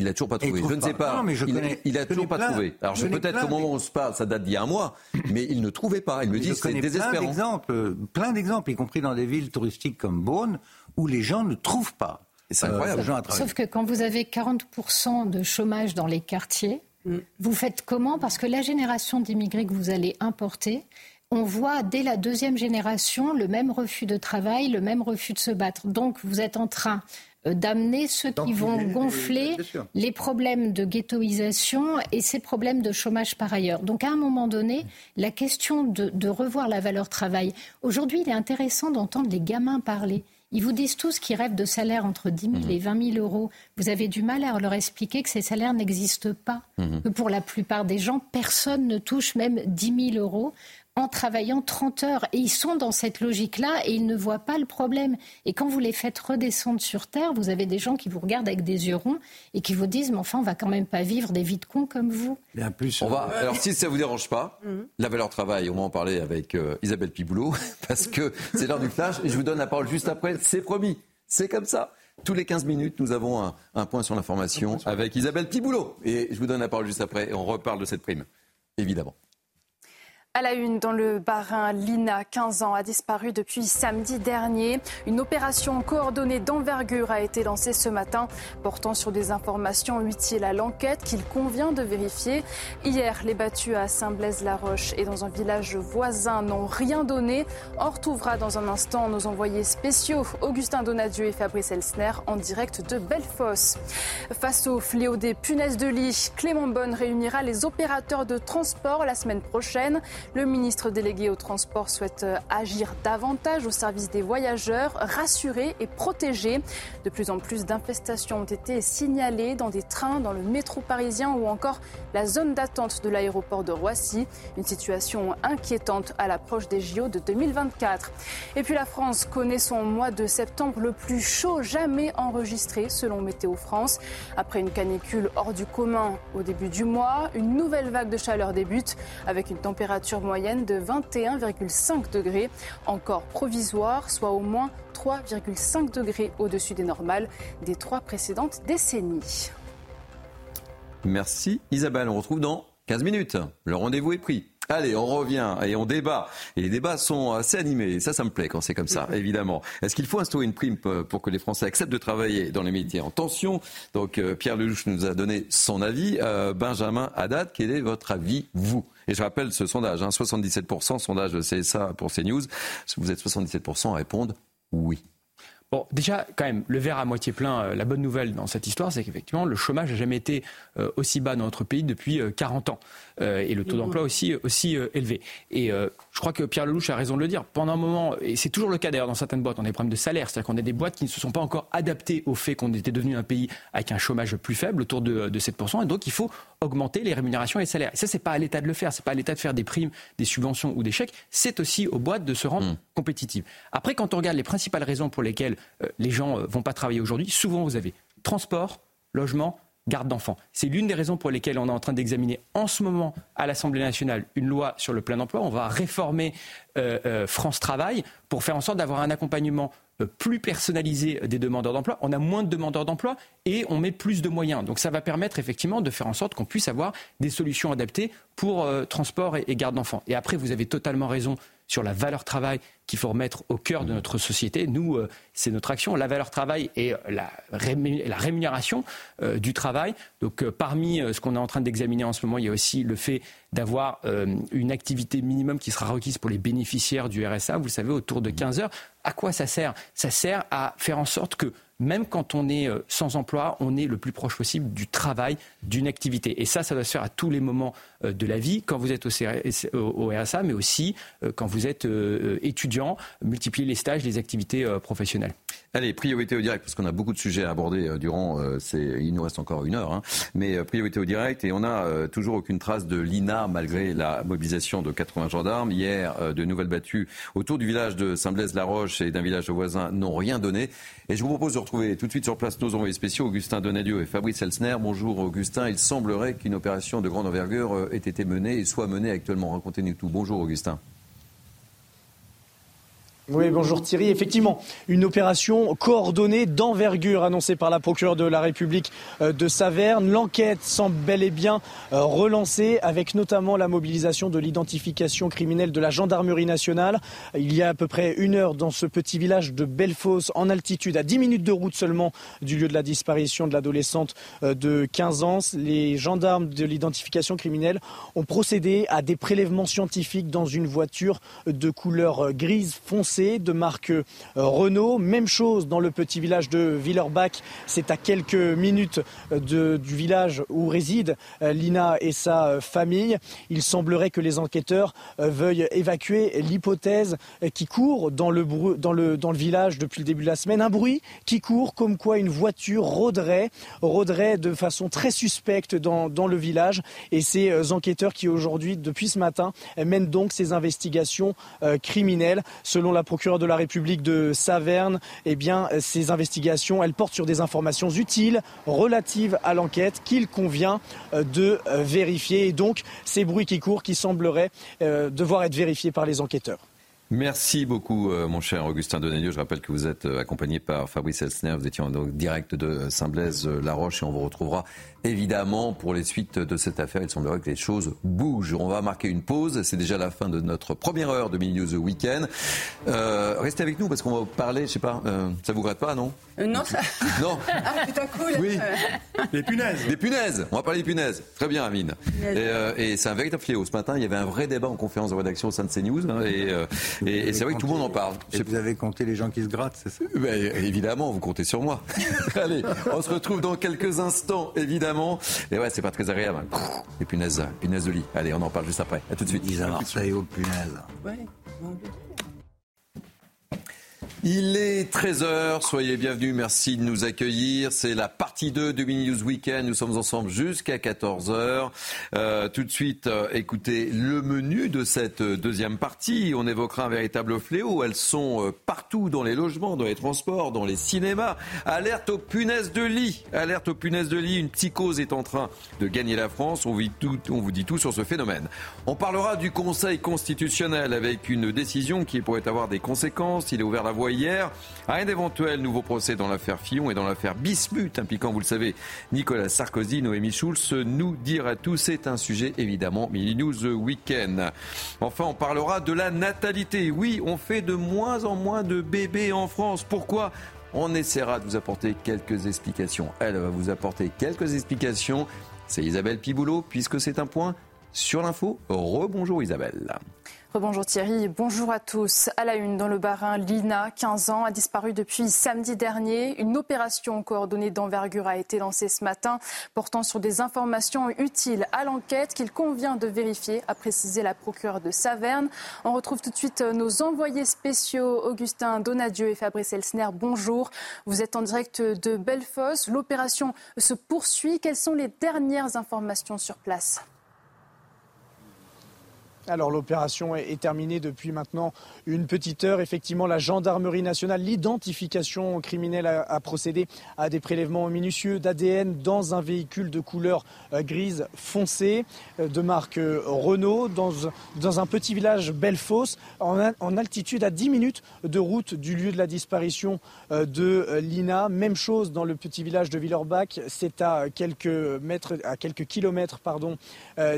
Il n'a toujours pas trouvé. Je ne sais pas. mais je il, connais, il a toujours pas trouvé. Alors peut-être qu'au moment où on se parle, ça date d'il y a un mois, mais il ne trouvait pas. Il me dit c'est désespérant. Plein d'exemples, y compris dans des villes touristiques comme Beaune, où les gens ne trouvent pas. C'est incroyable. Sauf que quand vous avez 40% de chômage dans les quartiers, mm. vous faites comment? Parce que la génération d'immigrés que vous allez importer, on voit dès la deuxième génération le même refus de travail, le même refus de se battre. Donc vous êtes en train euh, d'amener ceux qui vont gonfler les problèmes de ghettoisation et ces problèmes de chômage par ailleurs. Donc à un moment donné, la question de, de revoir la valeur travail. Aujourd'hui, il est intéressant d'entendre les gamins parler. Ils vous disent tous qu'ils rêvent de salaires entre 10 000 et 20 000 euros. Vous avez du mal à leur expliquer que ces salaires n'existent pas. Mhm. Que pour la plupart des gens, personne ne touche même 10 000 euros en travaillant 30 heures. Et ils sont dans cette logique-là et ils ne voient pas le problème. Et quand vous les faites redescendre sur Terre, vous avez des gens qui vous regardent avec des yeux ronds et qui vous disent, mais enfin, on va quand même pas vivre des vies de cons comme vous. Bien plus. On va, alors si ça vous dérange pas, mhm. la valeur travail, on va en parler avec euh, Isabelle Piboulot, (laughs) parce que c'est l'heure du flash et je vous donne la parole juste après. C'est promis. C'est comme ça. Tous les 15 minutes, nous avons un, un point sur l'information avec Isabelle Piboulot. Et je vous donne la parole juste après et on reparle de cette prime, évidemment. À la une, dans le Barin, Lina, 15 ans, a disparu depuis samedi dernier. Une opération coordonnée d'envergure a été lancée ce matin, portant sur des informations utiles à l'enquête qu'il convient de vérifier. Hier, les battus à Saint-Blaise-la-Roche et dans un village voisin n'ont rien donné. On retrouvera dans un instant nos envoyés spéciaux, Augustin Donadieu et Fabrice Elsner, en direct de Bellefosse. Face au fléau des punaises de lit, Clément Bonne réunira les opérateurs de transport la semaine prochaine. Le ministre délégué au transport souhaite euh, agir davantage au service des voyageurs, rassurer et protéger. De plus en plus d'infestations ont été signalées dans des trains, dans le métro parisien ou encore la zone d'attente de l'aéroport de Roissy. Une situation inquiétante à l'approche des JO de 2024. Et puis la France connaît son mois de septembre le plus chaud jamais enregistré selon Météo France. Après une canicule hors du commun au début du mois, une nouvelle vague de chaleur débute avec une température moyenne de 21,5 degrés, encore provisoire, soit au moins 3,5 degrés au-dessus des normales des trois précédentes décennies. Merci Isabelle, on retrouve dans 15 minutes. Le rendez-vous est pris. Allez, on revient et on débat. Et les débats sont assez animés. ça, ça me plaît quand c'est comme ça, (laughs) évidemment. Est-ce qu'il faut instaurer une prime pour que les Français acceptent de travailler dans les métiers en tension? Donc, euh, Pierre Lelouch nous a donné son avis. Euh, Benjamin Haddad, quel est votre avis, vous? Et je rappelle ce sondage, 77%, hein, sondage CSA pour CNews. Vous êtes 77% à répondre oui. Bon, déjà, quand même, le verre à moitié plein, euh, la bonne nouvelle dans cette histoire, c'est qu'effectivement, le chômage n'a jamais été euh, aussi bas dans notre pays depuis 40 euh, ans. Et le taux d'emploi aussi, aussi élevé. Et je crois que Pierre Lelouch a raison de le dire. Pendant un moment, et c'est toujours le cas d'ailleurs dans certaines boîtes, on a des problèmes de salaire. C'est-à-dire qu'on a des boîtes qui ne se sont pas encore adaptées au fait qu'on était devenu un pays avec un chômage plus faible, autour de, de 7%. Et donc, il faut augmenter les rémunérations et les salaires. Et ça, c'est pas à l'État de le faire. C'est pas à l'État de faire des primes, des subventions ou des chèques. C'est aussi aux boîtes de se rendre mmh. compétitives. Après, quand on regarde les principales raisons pour lesquelles les gens euh, vont pas travailler aujourd'hui, souvent vous avez transport, logement, garde d'enfants. C'est l'une des raisons pour lesquelles on est en train d'examiner en ce moment à l'Assemblée nationale une loi sur le plein emploi. On va réformer euh, euh, France Travail pour faire en sorte d'avoir un accompagnement plus personnalisé des demandeurs d'emploi. On a moins de demandeurs d'emploi et on met plus de moyens. Donc ça va permettre effectivement de faire en sorte qu'on puisse avoir des solutions adaptées pour transport et garde d'enfants. Et après, vous avez totalement raison sur la valeur travail qu'il faut remettre au cœur de notre société. Nous, euh, c'est notre action. La valeur travail et la, rémunération euh, du travail. Donc, euh, parmi ce qu'on est en train d'examiner en ce moment, il y a aussi le fait d'avoir une activité minimum qui sera requise pour les bénéficiaires du RSA. Vous le savez, autour de 15 heures. À quoi ça sert? Ça sert à faire en sorte que même quand on est euh, sans emploi, on est le plus proche possible du travail, d'une activité. Et ça, ça doit se faire à tous les moments euh, de la vie, quand vous êtes au, RSA, mais aussi euh, quand vous êtes étudiant, multiplier les stages, les activités professionnelles. Allez, priorité au direct, parce qu'on a beaucoup de sujets à aborder durant, il nous reste encore une heure, hein. mais priorité au direct, et on n'a toujours aucune trace de l'INA, malgré la mobilisation de 80 gendarmes. Hier, de nouvelles battues autour du village de Saint-Blaise-la-Roche et d'un village voisin n'ont rien donné. Et je vous propose de retrouver tout de suite sur place nos envoyés spéciaux, Augustin Donadieu et Fabrice Elsner. Bonjour Augustin. Il semblerait qu'une opération de grande envergure euh, ait été menée et soit menée actuellement. Racontez-nous tout. Bonjour Augustin. Oui, bonjour Thierry. Effectivement, une opération coordonnée d'envergure annoncée par la procureure de la République euh, de Saverne. L'enquête semble bel et bien euh, relancée avec notamment la mobilisation de l'identification criminelle de la gendarmerie nationale. Il y a à peu près une heure dans ce petit village de Bellefosse en altitude, à 10 minutes de route seulement du lieu de la disparition de l'adolescente euh, de 15 ans. Les gendarmes de l'identification criminelle ont procédé à des prélèvements scientifiques dans une voiture de couleur grise foncée de marque euh, Renault. Même chose dans le petit village de Villerbach. C'est à quelques minutes euh, du village où réside euh, Lina et sa famille. Il semblerait que les enquêteurs veuillent évacuer l'hypothèse qui court dans le, dans, le, dans le village depuis le début de la semaine. Un bruit qui court comme quoi une voiture rôderait, de façon très suspecte dans, dans le village. Et ces enquêteurs qui aujourd'hui, depuis ce matin, mènent donc ces investigations criminelles. Selon la procureur de la République de Saverne, eh bien, ces investigations, elles portent sur des informations utiles relatives à l'enquête qu'il convient euh, de euh, vérifier. Et donc, ces bruits qui courent qui sembleraient euh, devoir être vérifiés par les enquêteurs. Merci beaucoup, mon cher Augustin Donadieu. Je rappelle que vous êtes accompagné par Fabrice Elsner. Vous étiez en direct de Saint-Blaise-la-Roche et on vous retrouvera évidemment pour les suites de cette affaire. Il semblerait que les choses bougent. On va marquer une pause. C'est déjà la fin de notre première heure de Mini News Weekend. Euh, restez avec nous parce qu'on va parler, je sais pas, euh, ça vous gratte pas, non Non, ça. (laughs) Non. (laughs) ah, putain, cool. Oui. (laughs) Les punaises. Les punaises. On va parler des punaises. Très bien, Amine. Et, et c'est un véritable fléau. Ce matin, il y avait un vrai débat en conférence de rédaction au sein de CNews. Hein, et et, c'est vrai que tout le monde en parle. Et vous avez compté les gens qui se grattent, c'est ça? Ben, Évidemment, vous comptez sur moi. Allez, on se retrouve dans quelques instants, évidemment. Et ouais, c'est pas très agréable. Les punaises, punaises de lit. Allez, on en parle juste après. À tout de suite. Ils à Marseille aux punaises. Ouais. Il est 13h, soyez bienvenus, merci de nous accueillir. C'est la partie 2 du Mini News Weekend, nous sommes ensemble jusqu'à 14h. Euh, tout de suite, euh, écoutez le menu de cette deuxième partie. On évoquera un véritable fléau. Elles sont euh, partout dans les logements, dans les transports, dans les cinémas. Alerte aux punaises de lit. Alerte aux punaises de lit. Une psychose est en train de gagner la France. On, vous dit tout sur ce phénomène. On parlera du Conseil constitutionnel avec une décision qui pourrait avoir des conséquences. Il est ouvert la voie hier à un éventuel nouveau procès dans l'affaire Fillon et dans l'affaire Bismuth, impliquant, vous le savez, Nicolas Sarkozy, Noémie Schulz. Nous dire à tous, c'est un sujet évidemment Mini News Weekend. Enfin, on parlera de la natalité. Oui, on fait de moins en moins de bébés en France. Pourquoi? On essaiera de vous apporter quelques explications. Elle va vous apporter quelques explications. C'est Isabelle Piboulot, puisque c'est un point sur l'info. Rebonjour Isabelle. Bonjour Thierry, bonjour à tous. À la une, dans le Barin, Lina, 15 ans, a disparu depuis samedi dernier. Une opération coordonnée d'envergure a été lancée ce matin, portant sur des informations utiles à l'enquête qu'il convient de vérifier, a précisé la procureure de Saverne. On retrouve tout de suite nos envoyés spéciaux, Augustin Donadieu et Fabrice Elsner. Bonjour. Vous êtes en direct de Bellefosse. L'opération se poursuit. Quelles sont les dernières informations sur place? Alors l'opération est terminée depuis maintenant une petite heure. Effectivement, la gendarmerie nationale, l'identification criminelle a, procédé à des prélèvements minutieux d'ADN dans un véhicule de couleur euh, grise foncée euh, de marque euh, Renault dans, un petit village Bellefosse en, altitude à 10 minutes de route du lieu de la disparition de Lina. Même chose dans le petit village de Villerbach. C'est à quelques mètres, à quelques kilomètres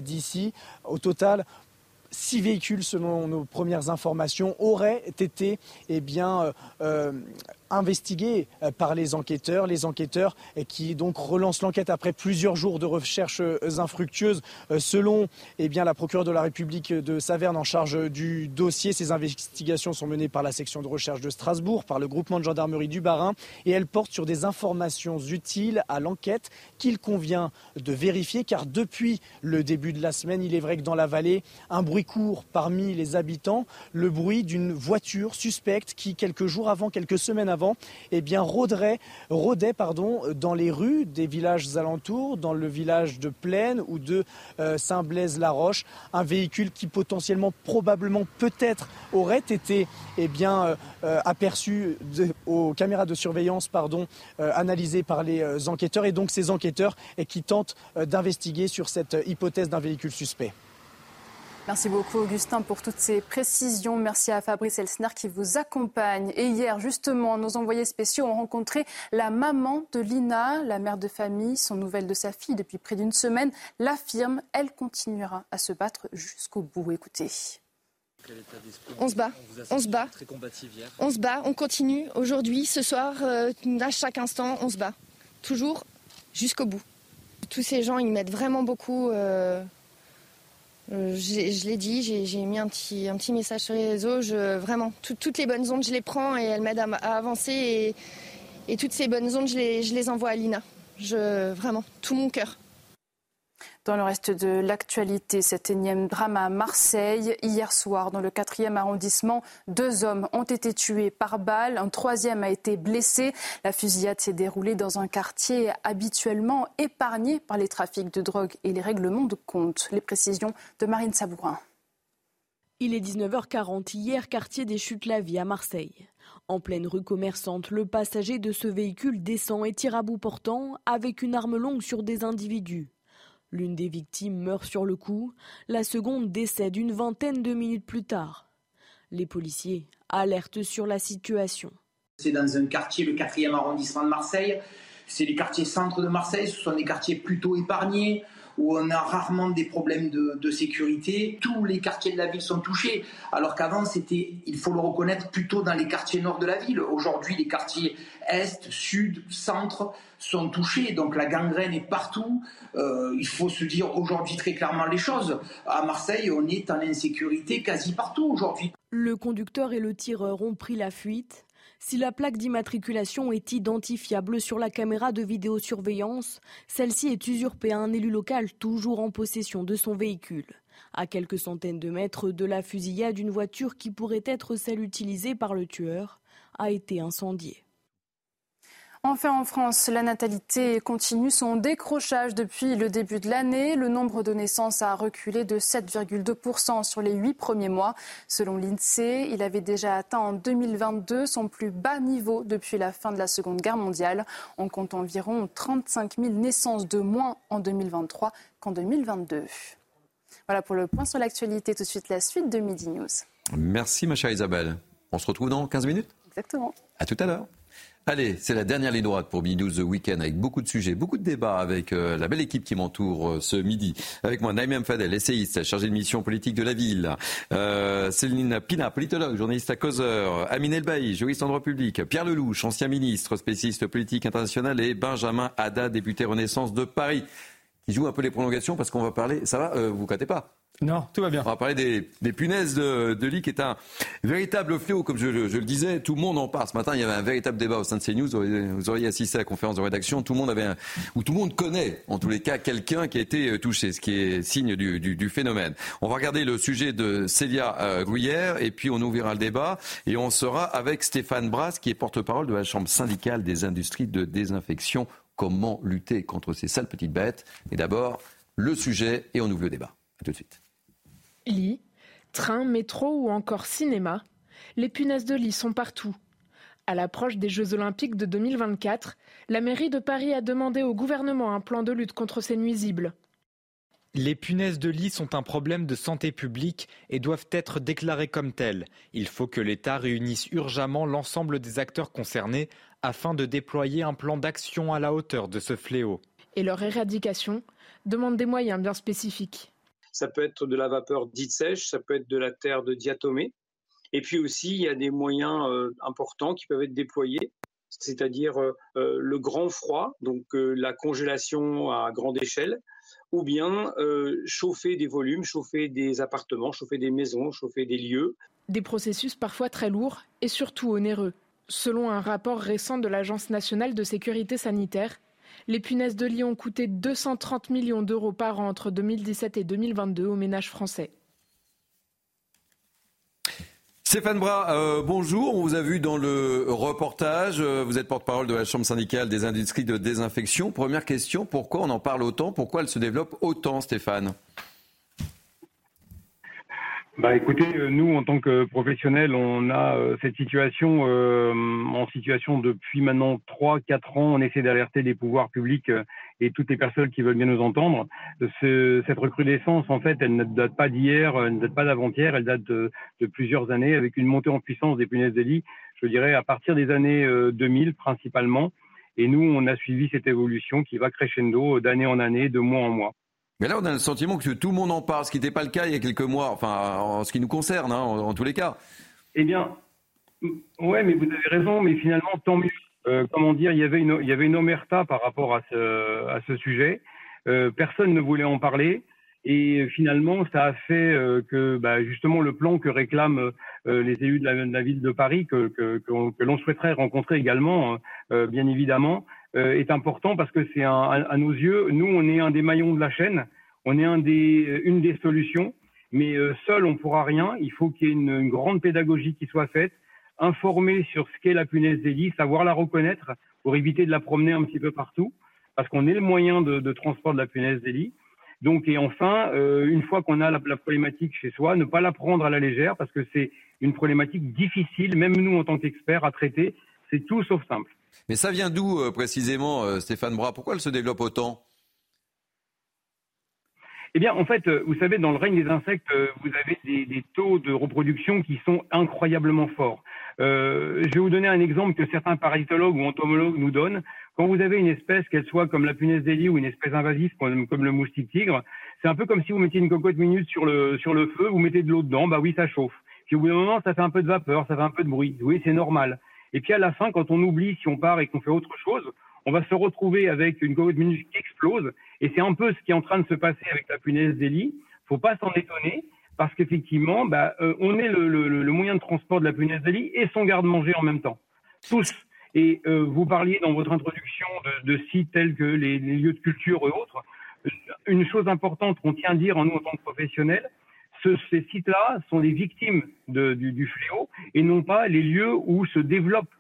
d'ici. Au total, six véhicules, selon nos premières informations, auraient été eh bien, euh, euh, investigué euh, par les enquêteurs. Les enquêteurs euh, qui donc relancent l'enquête après plusieurs jours de recherches euh, infructueuses. Selon eh bien, la procureure de la République de Saverne en charge du dossier, ces investigations sont menées par la section de recherche de Strasbourg, par le groupement de gendarmerie du Barin et elles portent sur des informations utiles à l'enquête qu'il convient de vérifier car depuis le début de la semaine, il est vrai que dans la vallée, un bruit court parmi les habitants, le bruit d'une voiture suspecte qui, quelques jours avant, quelques semaines avant, eh bien, rôderait, rôdait pardon, dans les rues des villages alentours, dans le village de Plaine ou de euh, Saint-Blaise-la-Roche, un véhicule qui potentiellement, probablement, peut-être aurait été eh euh, euh, aperçu aux caméras de surveillance pardon, analysées par les enquêteurs et donc ces enquêteurs qui tentent d'investiguer sur cette hypothèse d'un véhicule suspect. Merci beaucoup Augustin pour toutes ces précisions. Merci à Fabrice Elsner qui vous accompagne. Et hier, justement, nos envoyés spéciaux ont rencontré la maman de Lina, la mère de famille. Son nouvelle de sa fille depuis près d'une semaine l'affirme. Elle continuera à se battre jusqu'au bout. Écoutez. On se bat, on se bat, on se bat, on continue aujourd'hui, ce soir, euh, à chaque instant, on se bat, toujours jusqu'au bout. Tous ces gens, ils m'aident vraiment beaucoup. Euh, je l'ai dit, j'ai mis un petit, message sur les réseaux. Je, vraiment, toutes les bonnes ondes, je les prends et elles m'aident à, avancer. Et, toutes ces bonnes ondes, je les, je les envoie à Lina. Je, vraiment, tout mon cœur. Dans le reste de l'actualité, cet énième drame à Marseille. Hier soir, dans le 4e arrondissement, deux hommes ont été tués par balle. Un troisième a été blessé. La fusillade s'est déroulée dans un quartier habituellement épargné par les trafics de drogue et les règlements de compte. Les précisions de Marine Sabourin. Il est 19h40 hier, quartier des Chutes-la-Vie à Marseille. En pleine rue commerçante, le passager de ce véhicule descend et tire à bout portant avec une arme longue sur des individus. L'une des victimes meurt sur le coup, la seconde décède une vingtaine de minutes plus tard. Les policiers alertent sur la situation. C'est dans un quartier, le 4e arrondissement de Marseille. C'est les quartiers centres de Marseille, ce sont des quartiers plutôt épargnés, où on a rarement des problèmes de, sécurité. Tous les quartiers de la ville sont touchés, alors qu'avant, c'était, il faut le reconnaître, plutôt dans les quartiers nord de la ville. Aujourd'hui, les quartiers est, sud, centre sont touchés, donc la gangrène est partout. Euh, il faut se dire aujourd'hui très clairement les choses. À Marseille, on est en insécurité quasi partout aujourd'hui. Le conducteur et le tireur ont pris la fuite. Si la plaque d'immatriculation est identifiable sur la caméra de vidéosurveillance, celle-ci est usurpée à un élu local toujours en possession de son véhicule. À quelques centaines de mètres de la fusillade, une voiture qui pourrait être celle utilisée par le tueur a été incendiée. Enfin, en France, la natalité continue son décrochage depuis le début de l'année. Le nombre de naissances a reculé de 7,2% sur les huit premiers mois. Selon l'INSEE, il avait déjà atteint en 2022 son plus bas niveau depuis la fin de la Seconde Guerre mondiale. On compte environ 35 000 naissances de moins en 2023 qu'en 2022. Voilà pour le point sur l'actualité. Tout de suite, la suite de Midi News. Merci, ma chère Isabelle. On se retrouve dans 15 minutes? Exactement. À tout à l'heure. Allez, c'est la dernière ligne droite pour News The Weekend avec beaucoup de sujets, beaucoup de débats avec euh, la belle équipe qui m'entoure euh, ce midi. Avec moi, Naïm Fadel, essayiste, chargé de mission politique de la ville. Euh, Céline Pina, politologue, journaliste à causeur. Amine Elbaï, juriste en droit public. Pierre Lelouch, ancien ministre, spécialiste politique internationale. Et Benjamin Haddad, député Renaissance de Paris, qui joue un peu les prolongations parce qu'on va parler... Ça va, vous ne pas non, tout va bien. On va parler des, punaises de, lit, qui est un véritable fléau, comme je, le disais. Tout le monde en parle. Ce matin, il y avait un véritable débat au sein de CNews. Vous auriez assisté à la conférence de rédaction. Tout le monde avait, un, ou tout le monde connaît, en tous les cas, quelqu'un qui a été euh, touché, ce qui est signe du, phénomène. On va regarder le sujet de Célia euh, Gruyère, et puis on ouvrira le débat, et on sera avec Stéphane Brass, qui est porte-parole de la Chambre syndicale des industries de désinfection. Comment lutter contre ces sales petites bêtes Et d'abord, le sujet, et on ouvre le débat. A tout de suite. Lit, train, métro ou encore cinéma, les punaises de lit sont partout. À l'approche des Jeux Olympiques de 2024, la mairie de Paris a demandé au gouvernement un plan de lutte contre ces nuisibles. Les punaises de lit sont un problème de santé publique et doivent être déclarées comme telles. Il faut que l'État réunisse urgemment l'ensemble des acteurs concernés afin de déployer un plan d'action à la hauteur de ce fléau. Et leur éradication demande des moyens bien spécifiques. Ça peut être de la vapeur dite sèche, ça peut être de la terre de diatomée. Et puis aussi, il y a des moyens euh, importants qui peuvent être déployés, c'est-à-dire euh, euh, le grand froid, donc la congélation à grande échelle, ou bien chauffer des volumes, chauffer des appartements, chauffer des maisons, chauffer des lieux. Des processus parfois très lourds et surtout onéreux. Selon un rapport récent de l'Agence nationale de sécurité sanitaire, les punaises de lit ont coûté 230 millions d'euros par an entre 2017 et 2022 aux ménages français. Stéphane Bras, euh, bonjour. On vous a vu dans le reportage. Euh, vous êtes porte-parole de la Chambre syndicale des industries de désinfection. Première question, pourquoi on en parle autant? Pourquoi elle se développe autant, Stéphane? Bah écoutez, euh, nous en tant que professionnels, on a euh, cette situation euh, en situation depuis maintenant 3-4 ans. On essaie d'alerter les pouvoirs publics et toutes les personnes qui veulent bien nous entendre. Ce, cette recrudescence, en fait, elle ne date pas d'hier, elle ne date pas d'avant-hier, elle date de, de, plusieurs années avec une montée en puissance des punaises de lit, je dirais à partir des années 2000 principalement. Et nous, on a suivi cette évolution qui va crescendo d'année en année, de mois en mois. Mais là, on a le sentiment que tout le monde en parle, ce qui n'était pas le cas il y a quelques mois, enfin, en ce qui nous concerne, hein, en, tous les cas. Eh bien, ouais, mais vous avez raison, mais finalement, tant mieux. Euh, comment dire, il y avait une, il y avait une omerta par rapport à ce, sujet. Euh, personne ne voulait en parler. Et finalement, ça a fait euh, que bah, justement le plan que réclament les élus de la, ville de Paris, que, l'on souhaiterait rencontrer également, hein, bien évidemment, est important parce que c'est à nos yeux, nous, on est un des maillons de la chaîne, on est un des, euh, une des solutions, mais euh, seul, on pourra rien. Il faut qu'il y ait une, une, grande pédagogie qui soit faite, informer sur ce qu'est la punaise des savoir la reconnaître pour éviter de la promener un petit peu partout, parce qu'on est le moyen de, de, transport de la punaise des. Donc, et enfin, euh, une fois qu'on a la, la, problématique chez soi, ne pas la prendre à la légère, parce que c'est une problématique difficile, même nous en tant qu'experts, à traiter. C'est tout sauf simple. Mais ça vient d'où euh, précisément, euh, Stéphane Bras? Pourquoi elle se développe autant? Eh bien, en fait, euh, vous savez, dans le règne des insectes, vous avez des, taux de reproduction qui sont incroyablement forts. Je vais vous donner un exemple que certains parasitologues ou entomologues nous donnent. Quand vous avez une espèce, qu'elle soit comme la punaise des ou une espèce invasive comme, comme le moustique tigre, c'est un peu comme si vous mettiez une cocotte minute sur le, sur le feu, vous mettez de l'eau dedans, bah oui, ça chauffe. Puis au bout d'un moment, ça fait un peu de vapeur, ça fait un peu de bruit. Oui, c'est normal. Et puis à la fin, quand on oublie, si on part et qu'on fait autre chose, on va se retrouver avec une cocotte minute qui explose. Et c'est un peu ce qui est en train de se passer avec la punaise des lits. Faut pas s'en étonner parce qu'effectivement, bah, euh, on est le, moyen de transport de la punaise des et son garde-manger en même temps. Tous. Et euh, vous parliez dans votre introduction de, de sites tels que les, les, lieux de culture et autres. Une chose importante qu'on tient à dire en nous en tant que professionnels, ce, ces sites-là sont les victimes du, du, fléau et non pas les lieux où se développent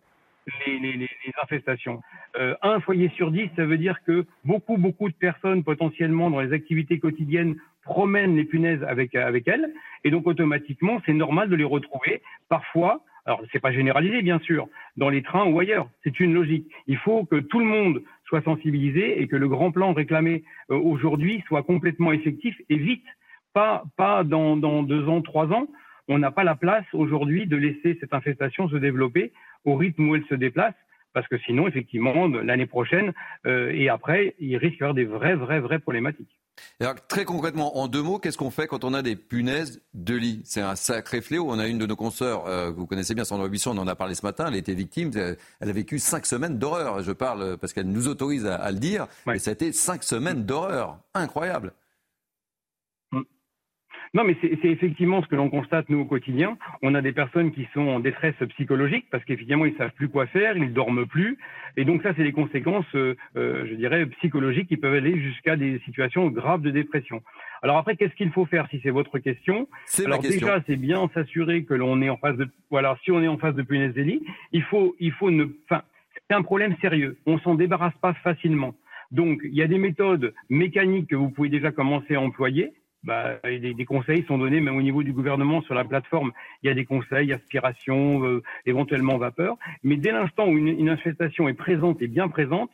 les, les, les infestations. Euh, un foyer sur dix, ça veut dire que beaucoup, beaucoup de personnes potentiellement dans les activités quotidiennes promènent les punaises avec, avec elles, et donc automatiquement, c'est normal de les retrouver parfois. Alors, c'est pas généralisé, bien sûr, dans les trains ou ailleurs. C'est une logique. Il faut que tout le monde soit sensibilisé et que le grand plan réclamé euh, aujourd'hui soit complètement effectif et vite pas, pas dans, dans deux ans, trois ans. On n'a pas la place aujourd'hui de laisser cette infestation se développer au rythme où elle se déplace, parce que sinon, effectivement, l'année prochaine euh, et après, il risque d'y avoir des vraies, vraies, vraies problématiques. Alors, très concrètement, en deux mots, qu'est-ce qu'on fait quand on a des punaises de lit? C'est un sacré fléau. On a une de nos consoeurs, euh, vous connaissez bien Sandra Buisson, on en a parlé ce matin, elle était victime, elle a vécu cinq semaines d'horreur. Je parle parce qu'elle nous autorise à, à le dire, ouais. et ça a été cinq semaines d'horreur. Incroyable. Non, mais c'est effectivement ce que l'on constate, nous, au quotidien. On a des personnes qui sont en détresse psychologique parce qu'effectivement, ils savent plus quoi faire, ils dorment plus. Et donc, ça, c'est les conséquences, euh, euh, je dirais, psychologiques qui peuvent aller jusqu'à des situations graves de dépression. Alors après, qu'est-ce qu'il faut faire si c'est votre question? Alors déjà, c'est bien s'assurer que l'on est en face de... Voilà, si on est en face de punaise il faut, il faut ne... Enfin, c'est un problème sérieux. On s'en débarrasse pas facilement. Donc, il y a des méthodes mécaniques que vous pouvez déjà commencer à employer bah, des, conseils sont donnés même au niveau du gouvernement sur la plateforme. Il y a des conseils, aspiration, euh, éventuellement vapeur. Mais dès l'instant où une, une, infestation est présente et bien présente,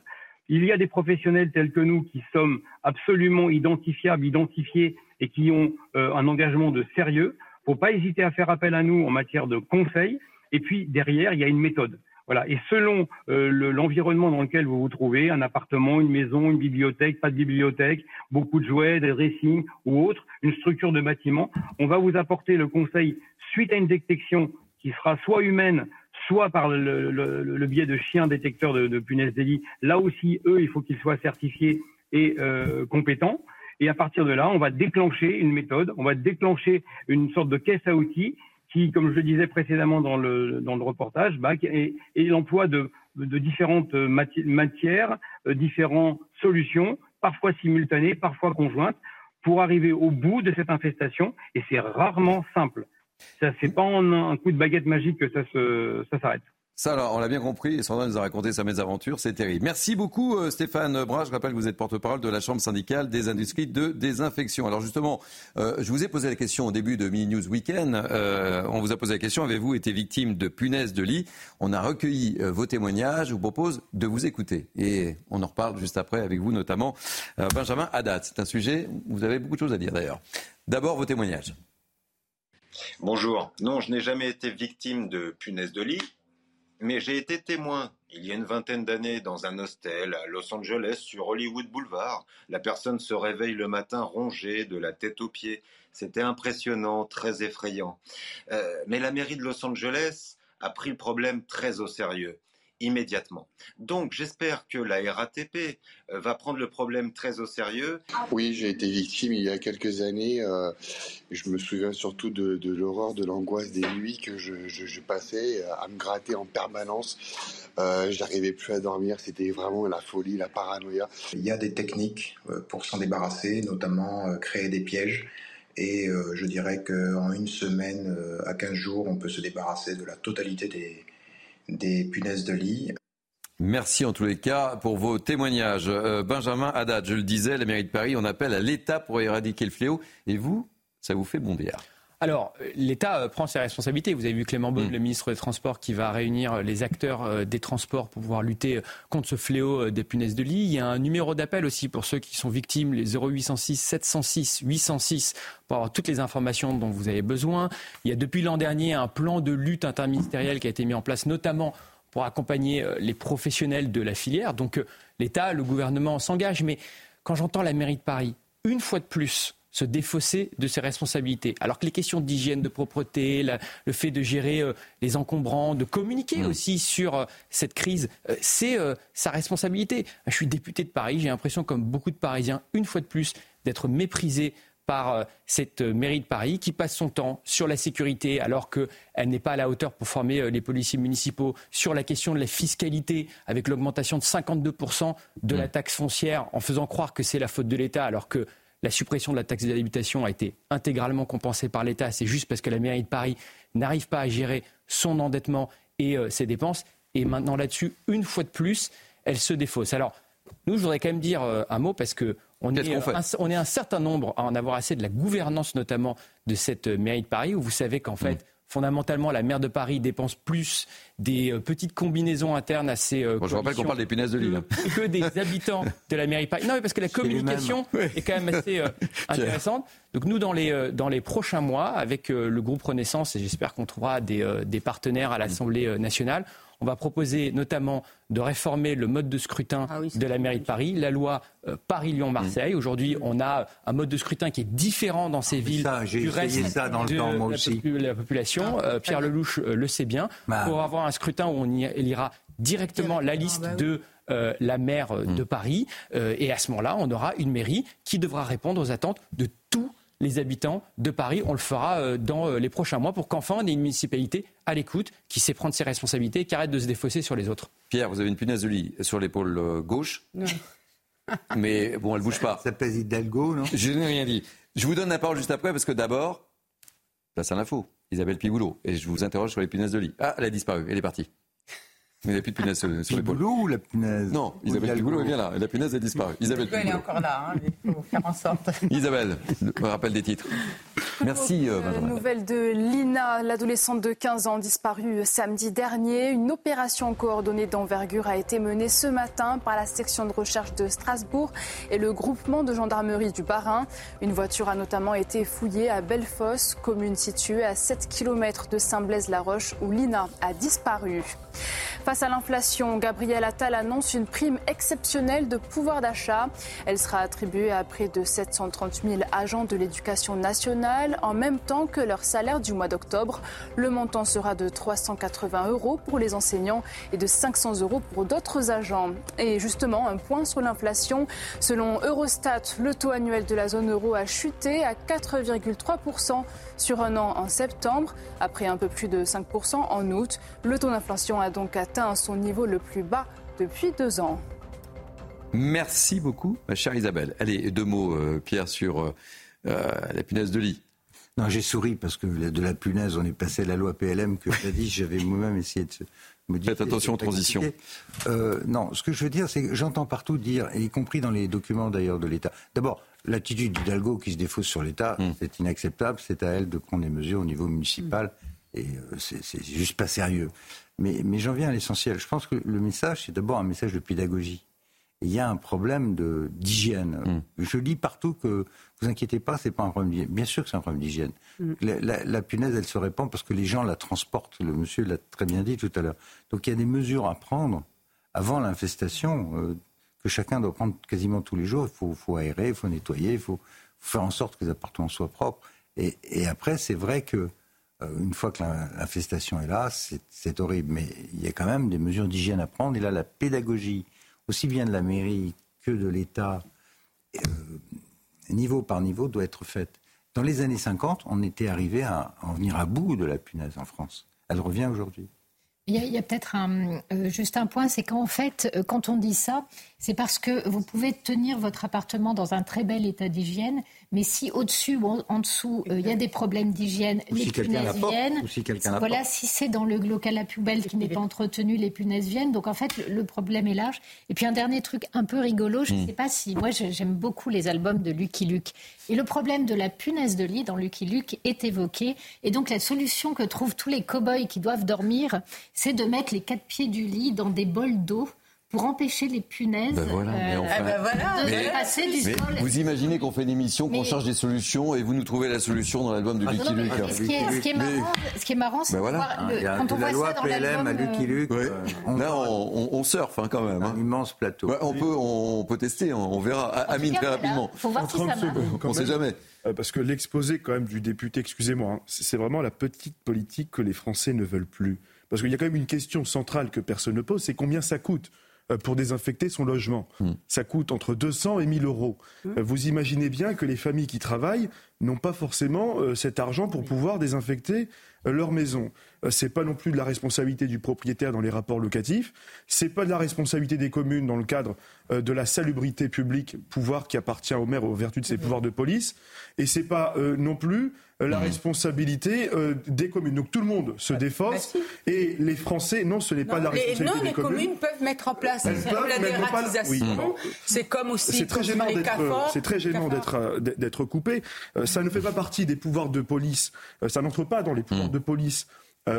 il y a des professionnels tels que nous qui sommes absolument identifiables, identifiés et qui ont euh, un engagement de sérieux. Faut pas hésiter à faire appel à nous en matière de conseils. Et puis derrière, il y a une méthode. Voilà. Et selon euh, l'environnement le, dans lequel vous vous trouvez, un appartement, une maison, une bibliothèque, pas de bibliothèque, beaucoup de jouets, des dressings ou autre, une structure de bâtiment, on va vous apporter le conseil suite à une détection qui sera soit humaine, soit par le, le, le biais de chiens détecteurs de, de punaises d'Élie. Là aussi, eux, il faut qu'ils soient certifiés et euh, compétents. Et à partir de là, on va déclencher une méthode, on va déclencher une sorte de caisse à outils qui, comme je le disais précédemment dans le, dans le reportage, bah, est, l'emploi de, différentes matières, euh, différentes solutions, parfois simultanées, parfois conjointes, pour arriver au bout de cette infestation. Et c'est rarement simple. Ça, c'est pas en un coup de baguette magique que ça s'arrête. Ça, alors, on l'a bien compris, et Sandra nous a raconté sa mésaventure, c'est terrible. Merci beaucoup euh, Stéphane Brun, je rappelle que vous êtes porte-parole de la Chambre syndicale des industries de désinfection. Alors justement, euh, je vous ai posé la question au début de Mini News Weekend, euh, on vous a posé la question, avez-vous été victime de punaises de lit? On a recueilli vos témoignages, je vous propose de vous écouter. Et on en reparle juste après avec vous, notamment Benjamin Haddad. C'est un sujet, vous avez beaucoup de choses à dire d'ailleurs. D'abord, vos témoignages. Bonjour. Non, je n'ai jamais été victime de punaises de lit mais j'ai été témoin, il y a une vingtaine d'années, dans un hostel à Los Angeles sur Hollywood Boulevard. La personne se réveille le matin rongée de la tête aux pieds. C'était impressionnant, très effrayant. Euh, mais la mairie de Los Angeles a pris le problème très au sérieux immédiatement. Donc j'espère que la RATP euh, va prendre le problème très au sérieux. Oui, j'ai été victime il y a quelques années. Euh, je me souviens surtout de, l'horreur, de l'angoisse des nuits que je, passais à me gratter en permanence. Euh, je n'arrivais plus à dormir, c'était vraiment la folie, la paranoïa. Il y a des techniques pour s'en débarrasser, notamment créer des pièges. Et je dirais qu'en une semaine à 15 jours, on peut se débarrasser de la totalité des, des punaises de lit. Merci en tous les cas pour vos témoignages. Euh, Benjamin Haddad, je le disais, la mairie de Paris, on appelle à l'État pour éradiquer le fléau. Et vous, ça vous fait bondir alors, l'État euh, prend ses responsabilités. Vous avez vu Clément Beaune, mm. le ministre des Transports, qui va réunir euh, les acteurs des transports pour pouvoir lutter contre ce fléau des punaises de lit. Il y a un numéro d'appel aussi pour ceux qui sont victimes, les 0806 706 806, pour avoir toutes les informations dont vous avez besoin. Il y a depuis l'an dernier un plan de lutte interministériel qui a été mis en place, notamment pour accompagner euh, les professionnels de la filière. Donc euh, l'État, le gouvernement s'engage. Mais quand j'entends la mairie de Paris, une fois de plus, se défausser de ses responsabilités. Alors que les questions d'hygiène, de propreté, le fait de gérer euh, les encombrants, de communiquer mmh. aussi sur cette crise, c'est sa responsabilité. Je suis député de Paris, j'ai l'impression, comme beaucoup de Parisiens, une fois de plus, d'être méprisé par euh, cette mairie de Paris qui passe son temps sur la sécurité alors qu'elle n'est pas à la hauteur pour former euh, les policiers municipaux, sur la question de la fiscalité avec l'augmentation de 52% de la mmh. taxe foncière en faisant croire que c'est la faute de l'État alors que la suppression de la taxe d'habitation a été intégralement compensée par l'État. C'est juste parce que la mairie de Paris n'arrive pas à gérer son endettement et euh, ses dépenses. Et maintenant là-dessus, une fois de plus, elle se défausse. Alors, nous, je voudrais quand même dire un mot parce que on est, un, un, certain nombre à en avoir assez de la gouvernance notamment de cette mairie de Paris, où vous savez qu'en fait, mm. Fondamentalement, la maire de Paris dépense plus des euh, petites combinaisons internes à ses. Euh, je rappelle qu'on parle des punaises de lit. Que, des (laughs) habitants de la mairie de Paris. Non, mais parce que la communication est quand même assez euh, (laughs) intéressante. Donc nous, dans les, dans les prochains mois, avec le groupe Renaissance, et j'espère qu'on trouvera des, des partenaires à l'Assemblée nationale, on va proposer notamment de réformer le mode de scrutin ah de la mairie de Paris, la loi euh, Paris-Lyon-Marseille. Aujourd'hui, on a un mode de scrutin qui est différent dans ces ah, villes du reste ça dans le temps, moi aussi. la population. Ah, euh, Pierre Lelouch euh, le sait bien. Bah. Pour avoir un scrutin où on ira directement la liste bah de la maire de Paris. et à ce moment-là, on aura une mairie qui devra répondre aux attentes de tous les habitants de Paris. On le fera euh, dans euh, les prochains mois pour qu'enfin on ait une municipalité à l'écoute, qui sait prendre ses responsabilités et qui arrête de se défausser sur les autres. Pierre, vous avez une punaise de lit sur l'épaule euh, gauche. (laughs) Mais bon, elle bouge pas. Ça pèse Hidalgo, non? Je n'ai rien dit. Je vous donne la parole juste après parce que d'abord, place à l'info. Isabelle Piboulot. Et je vous interroge sur les punaises de lit. Ah, elle a disparu. Elle est partie. Il n'y a plus de punaise sur, sur l'épaule. ou la punaise Non, Isabelle Piboulot est bien là. La punaise a disparu. Isabelle Elle est encore là, hein, il faut faire en sorte. Isabelle, (laughs) rappel des titres. Merci. Euh, Benjamin. Nouvelle de Lina, l'adolescente de 15 ans disparue samedi dernier. Une opération coordonnée d'envergure a été menée ce matin par la section de recherche de Strasbourg et le groupement de gendarmerie du Bas-Rhin. Une voiture a notamment été fouillée à Bellefosse, commune située à 7 km de Saint-Blaise-la-Roche où Lina a disparu. Face à l'inflation, Gabriel Attal annonce une prime exceptionnelle de pouvoir d'achat. Elle sera attribuée à près de 730 000 agents de l'éducation nationale en même temps que leur salaire du mois d'octobre. Le montant sera de 380 euros pour les enseignants et de 500 euros pour d'autres agents. Et justement, un point sur l'inflation. Selon Eurostat, le taux annuel de la zone euro a chuté à 4,3% sur un an en septembre, après un peu plus de 5% en août. Le taux d'inflation a donc atteint son niveau le plus bas depuis deux ans. Merci beaucoup, ma chère Isabelle. Allez, deux mots, euh, Pierre, sur euh, euh, la punaise de lit. Non, j'ai souri parce que de la punaise, on est passé à la loi PLM que dit. J'avais moi-même essayé de Faites attention aux transitions. Euh, non, ce que je veux dire, c'est que j'entends partout dire, y compris dans les documents d'ailleurs de l'État. D'abord, l'attitude d'Hidalgo qui se défausse sur l'État, hmm. c'est inacceptable. C'est à elle de prendre des mesures au niveau municipal. Et euh, c'est juste pas sérieux. Mais, mais j'en viens à l'essentiel. Je pense que le message, c'est d'abord un message de pédagogie il y a un problème d'hygiène. Mm. Je lis partout que vous inquiétez pas, c'est pas un problème d'hygiène. Bien sûr que c'est un problème d'hygiène. Mm. La, punaise, elle se répand parce que les gens la transportent. Le monsieur l'a très bien dit tout à l'heure. Donc il y a des mesures à prendre avant l'infestation euh, que chacun doit prendre quasiment tous les jours. Il faut, faut aérer, il faut nettoyer, il faut, faire en sorte que les appartements soient propres. Et, après, c'est vrai que euh, une fois que l'infestation est là, c'est horrible. Mais il y a quand même des mesures d'hygiène à prendre. Et là, la pédagogie aussi bien de la mairie que de l'État, euh, niveau par niveau, doit être faite. Dans les années 50, on était arrivé à en venir à bout de la punaise en France. Elle revient aujourd'hui. Il y a, peut-être euh, juste un point, c'est qu'en fait, euh, quand on dit ça, c'est parce que vous pouvez tenir votre appartement dans un très bel état d'hygiène, mais si au-dessus ou en, dessous, euh, il y a des problèmes d'hygiène, les punaises viennent. voilà, si c'est dans le local à poubelle qui n'est pas entretenu, les punaises viennent. Donc en fait, le, problème est large. Et puis un dernier truc un peu rigolo, je ne hmm. sais pas si. Moi, j'aime beaucoup les albums de Lucky Luke. Et le problème de la punaise de lit dans Lucky Luke est évoqué. Et donc la solution que trouvent tous les cow-boys qui doivent dormir, c'est de mettre les quatre pieds du lit dans des bols d'eau pour empêcher les punaises ben voilà, euh, ah ben de passer du mais Vous imaginez qu'on fait une émission, qu'on cherche des solutions et vous nous trouvez la solution dans l'album de ah, Lucky Luke. Ce qui est, ce qui est marrant, c'est ben voilà. quand on voit loi ça dans PLM à Lucky Luke. Euh, Là, on, on, surfe hein, quand même. Un hein. immense plateau. on, peut, on peut tester, on verra. Amine, très rapidement. Faut voir si ça marche. On ne sait jamais. Euh, parce que l'exposé quand même du député, excusez-moi, hein, c'est vraiment la petite politique que les Français ne veulent plus. Parce qu'il y a quand même une question centrale que personne ne pose, c'est combien ça coûte euh, pour désinfecter son logement. Hmm. Ça coûte entre 200 et 1000 euros. Hmm. Euh, vous imaginez bien que les familles qui travaillent n'ont pas forcément euh, cet argent pour pouvoir désinfecter leur maison. C'est pas non plus de la responsabilité du propriétaire dans les rapports locatifs. C'est pas de la responsabilité des communes dans le cadre de la salubrité publique, pouvoir qui appartient au maire aux vertus de ses pouvoirs de police. Et c'est pas non plus la mmh. responsabilité euh, des communes. Donc tout le monde se bah, défausse bah, et les Français, non, ce n'est pas la responsabilité non, des communes. les communes peuvent mettre en place la dératisation. C'est comme aussi c'est très gênant d'être c'est très gênant d'être euh, d'être coupé. Euh, ça ne fait pas partie des pouvoirs de police. ça n'entre pas dans les pouvoirs mmh. de police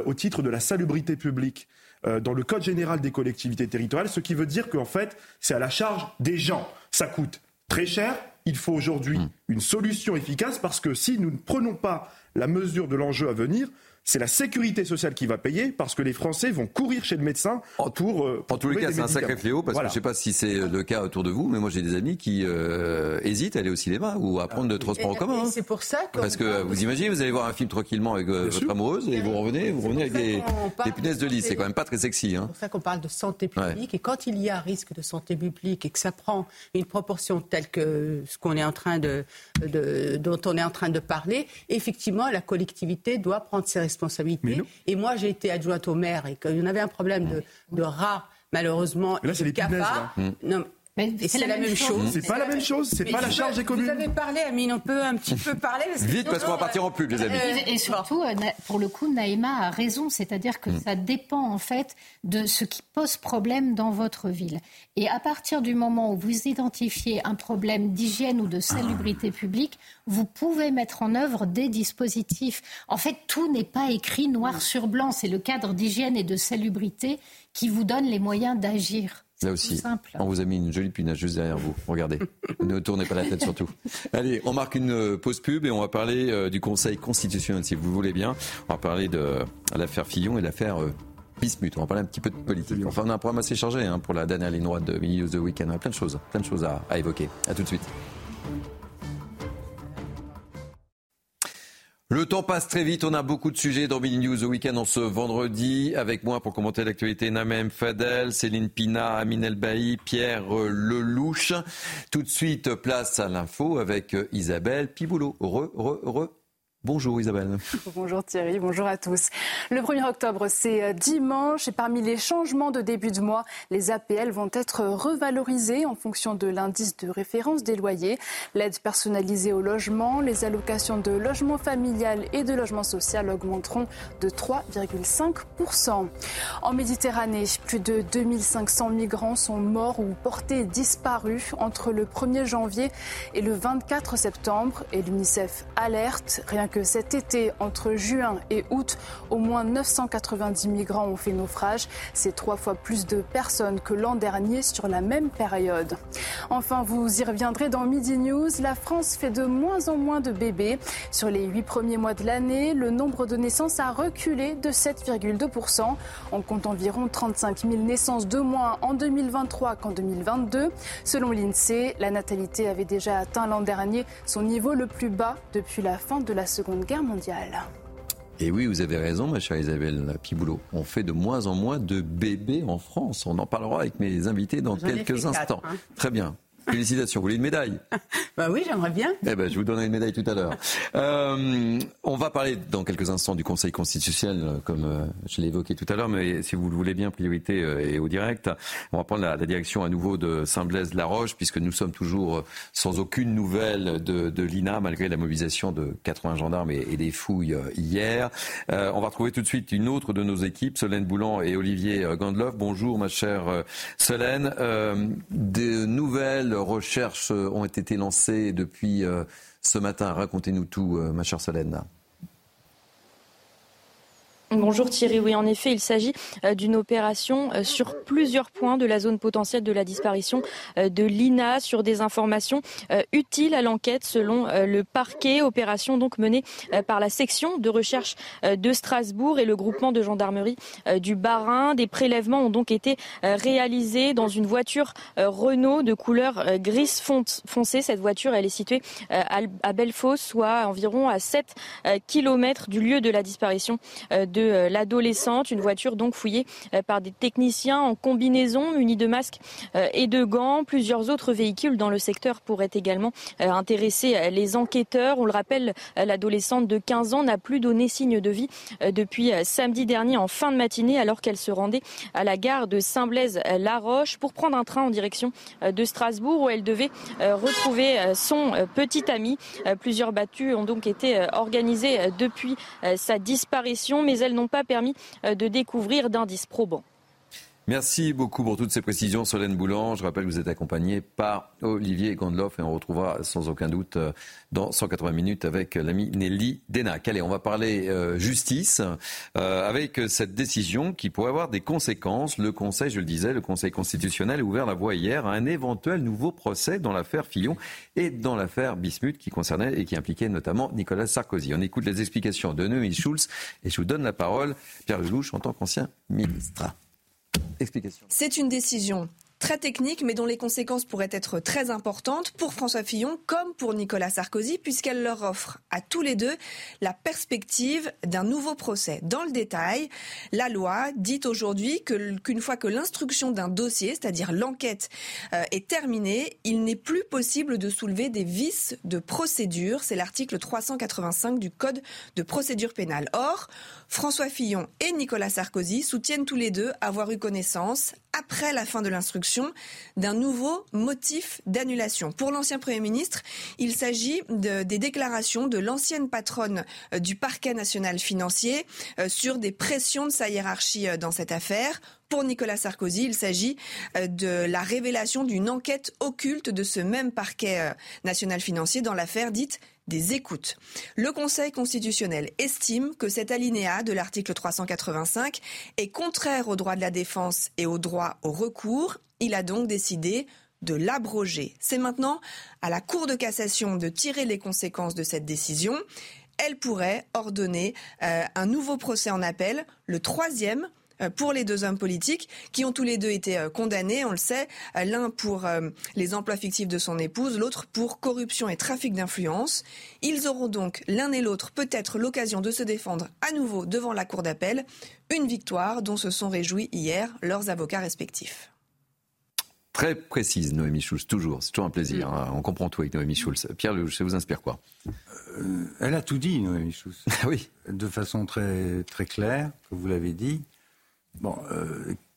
au titre de la salubrité publique dans le Code général des collectivités territoriales, ce qui veut dire qu'en fait, c'est à la charge des gens. Ça coûte très cher, il faut aujourd'hui hmm. une solution efficace parce que si nous ne prenons pas la mesure de l'enjeu à venir, c'est la sécurité sociale qui va payer parce que les Français vont courir chez le médecin pour. Euh, en tous les cas, c'est un sacré fléau parce que je ne sais pas si c'est le cas autour de vous, mais moi j'ai des amis qui euh, hésitent à aller au cinéma ou à prendre le transport en commun. Hein. C'est pour ça que. Parce que vous imaginez, vous allez voir un film tranquillement avec euh, votre amoureuse et vous revenez, vous revenez avec des, des punaises de lit. C'est quand même pas très sexy. Hein. C'est pour ça qu'on parle de santé publique et quand il y a un risque de santé publique et que ça prend une proportion telle que ce qu'on est en train de, de, dont on est en train de parler, effectivement, la collectivité doit prendre ses responsabilités. Et moi, j'ai été adjointe au maire et qu'il y en avait un problème de, de rats, malheureusement, là, c'est les cafards. Non, c'est la, même chose. C'est pas la même chose, c'est pas la charge des communes. Vous avez parlé, Amine, on peut un petit peu parler. Vite, parce qu'on va partir en pub, les amis. Et, surtout, euh, pour le coup, Naïma a raison, c'est-à-dire que mm. ça dépend en fait de ce qui pose problème dans votre ville. Et à partir du moment où vous identifiez un problème d'hygiène ou de salubrité publique, vous pouvez mettre en œuvre des dispositifs. En fait, tout n'est pas écrit noir sur blanc. C'est le cadre d'hygiène et de salubrité qui vous donne les moyens d'agir. Là aussi, on vous a mis une jolie punaise juste derrière vous. Regardez, (laughs) ne tournez pas la tête surtout. Allez, on marque une euh, pause pub et on va parler euh, du Conseil constitutionnel, si vous voulez bien. On va parler de l'affaire Fillon et l'affaire euh, Bismuth. On va parler un petit peu de politique. Enfin, on a un programme assez chargé hein, pour la dernière ligne droite de Mini News de Weekend. On a plein de choses, plein de choses à, à évoquer. À tout de suite. Le temps passe très vite, on a beaucoup de sujets dans Mini News au week-end en ce vendredi. Avec moi pour commenter l'actualité, Namem Fadel, Céline Pina, Amine Elbaï, Pierre Lelouch. Tout de suite, place à l'info avec Isabelle Piboulot. Heureux, heureux, heureux. Bonjour Isabelle. (laughs) Bonjour Thierry, bonjour à tous. Le 1er octobre, c'est euh, dimanche et parmi les changements de début de mois, les APL vont être revalorisés en fonction de l'indice de référence des loyers. L'aide personnalisée au logement, les allocations de logement familial et de logement social augmenteront de 3,5%. En Méditerranée, plus de 2500 migrants sont morts ou portés disparus entre le 1er janvier et le 24 septembre et l'UNICEF alerte rien que cet été, entre juin et août, au moins 990 migrants ont fait naufrage. C'est trois fois plus de personnes que l'an dernier sur la même période. Enfin, vous y reviendrez dans Midi News. La France fait de moins en moins de bébés. Sur les huit premiers mois de l'année, le nombre de naissances a reculé de 7,2%. On compte environ 35 000 naissances de moins en 2023 qu'en 2022. Selon l'INSEE, la natalité avait déjà atteint l'an dernier son niveau le plus bas depuis la fin de la Seconde Guerre mondiale. Et oui, vous avez raison, ma chère Isabelle Piboulot. On fait de moins en moins de bébés en France. On en parlera avec mes invités dans quelques instants. Hein. Très bien. Félicitations. Vous voulez une médaille (laughs) Bah oui, j'aimerais bien. Eh ben, je vous donnerai une médaille tout à l'heure. Euh, on va parler dans quelques instants du Conseil constitutionnel, euh, comme euh, je l'ai évoqué tout à l'heure, mais si vous le voulez bien, priorité et au direct. On va prendre la, direction à nouveau de Saint-Blaise-la-Roche, puisque nous sommes toujours sans aucune nouvelle de, de l'INA, malgré la mobilisation de 80 gendarmes et, des fouilles hier. on va retrouver tout de suite une autre de nos équipes, Solène Boulan et Olivier Gandlov. Bonjour, ma chère Solène. de nouvelles recherches ont été lancées depuis euh, ce matin. Racontez-nous tout, euh, ma chère Solène. Bonjour Thierry, oui en effet il s'agit euh, d'une opération euh, sur plusieurs points de la zone potentielle de la disparition euh, de Lina sur des informations utiles à l'enquête selon le parquet, opération donc menée par la section de recherche de Strasbourg et le groupement de gendarmerie du Bas-Rhin. Des prélèvements ont donc été réalisés dans une voiture Renault de couleur grise foncé. Cette voiture elle est située à Belfaux, soit environ à 7 km du lieu de la disparition de de euh, l'adolescente. Une voiture donc fouillée euh, par des techniciens en combinaison, munis de masques euh, et de gants. Plusieurs autres véhicules dans le secteur pourraient également intéresser les enquêteurs. On le rappelle, l'adolescente de 15 ans n'a plus donné signe de vie depuis samedi dernier en fin de matinée alors qu'elle se rendait à la gare de Saint-Blaise-la-Roche pour prendre un train en direction de Strasbourg où elle devait retrouver son petit ami. Plusieurs battues ont donc été organisées depuis sa disparition, mais elle n'ont pas permis euh, de découvrir d'indices probants. Merci beaucoup pour toutes ces précisions, Solène Boulan. Je rappelle que vous êtes accompagné par Olivier Gondloff et on retrouvera sans aucun doute euh, dans 180 minutes avec l'ami Nelly Denac. Allez, on va parler euh, justice avec cette décision qui pourrait avoir des conséquences. Le Conseil, je le disais, le Conseil constitutionnel a ouvert la voie hier à un éventuel nouveau procès dans l'affaire Fillon et dans l'affaire Bismuth qui concernait et qui impliquait notamment Nicolas Sarkozy. On écoute les explications de Noémie Schulz et je vous donne la parole, Pierre Lelouch, en tant qu'ancien ministre. C'est une décision très technique, mais dont les conséquences pourraient être très importantes pour François Fillon comme pour Nicolas Sarkozy, puisqu'elle leur offre à tous les deux la perspective d'un nouveau procès. Dans le détail, la loi dit aujourd'hui qu'une fois que l'instruction d'un dossier, c'est-à-dire l'enquête, euh, est terminée, il n'est plus possible de soulever des vices de procédure. C'est l'article 385 du Code de procédure pénale. Or, François Fillon et Nicolas Sarkozy soutiennent tous les deux avoir eu connaissance, après la fin de l'instruction, d'un nouveau motif d'annulation. Pour l'ancien Premier ministre, il s'agit de, des déclarations de l'ancienne patronne euh, du parquet national financier euh, sur des pressions de sa hiérarchie euh, dans cette affaire. Pour Nicolas Sarkozy, il s'agit de la révélation d'une enquête occulte de ce même parquet national financier dans l'affaire dite des écoutes. Le Conseil constitutionnel estime que cet alinéa de l'article 385 est contraire au droit de la défense et au droit au recours. Il a donc décidé de l'abroger. C'est maintenant à la Cour de cassation de tirer les conséquences de cette décision. Elle pourrait ordonner euh, un nouveau procès en appel, le troisième pour les deux hommes politiques qui ont tous les deux été euh, condamnés, on le sait, euh, l'un pour les emplois fictifs de son épouse, l'autre pour corruption et trafic d'influence. Ils auront donc l'un et l'autre peut-être l'occasion de se défendre à nouveau devant la Cour d'appel, une victoire dont se sont réjouis hier leurs avocats respectifs. Très précise, Noémie Schulz, toujours. C'est toujours un plaisir. Mm. Hein. On comprend tout avec Noémie Schulz. Pierre, ça vous inspire quoi? Elle a tout dit, Noémie Schulz. (laughs) oui. De façon très, très claire, que vous l'avez dit. Bon,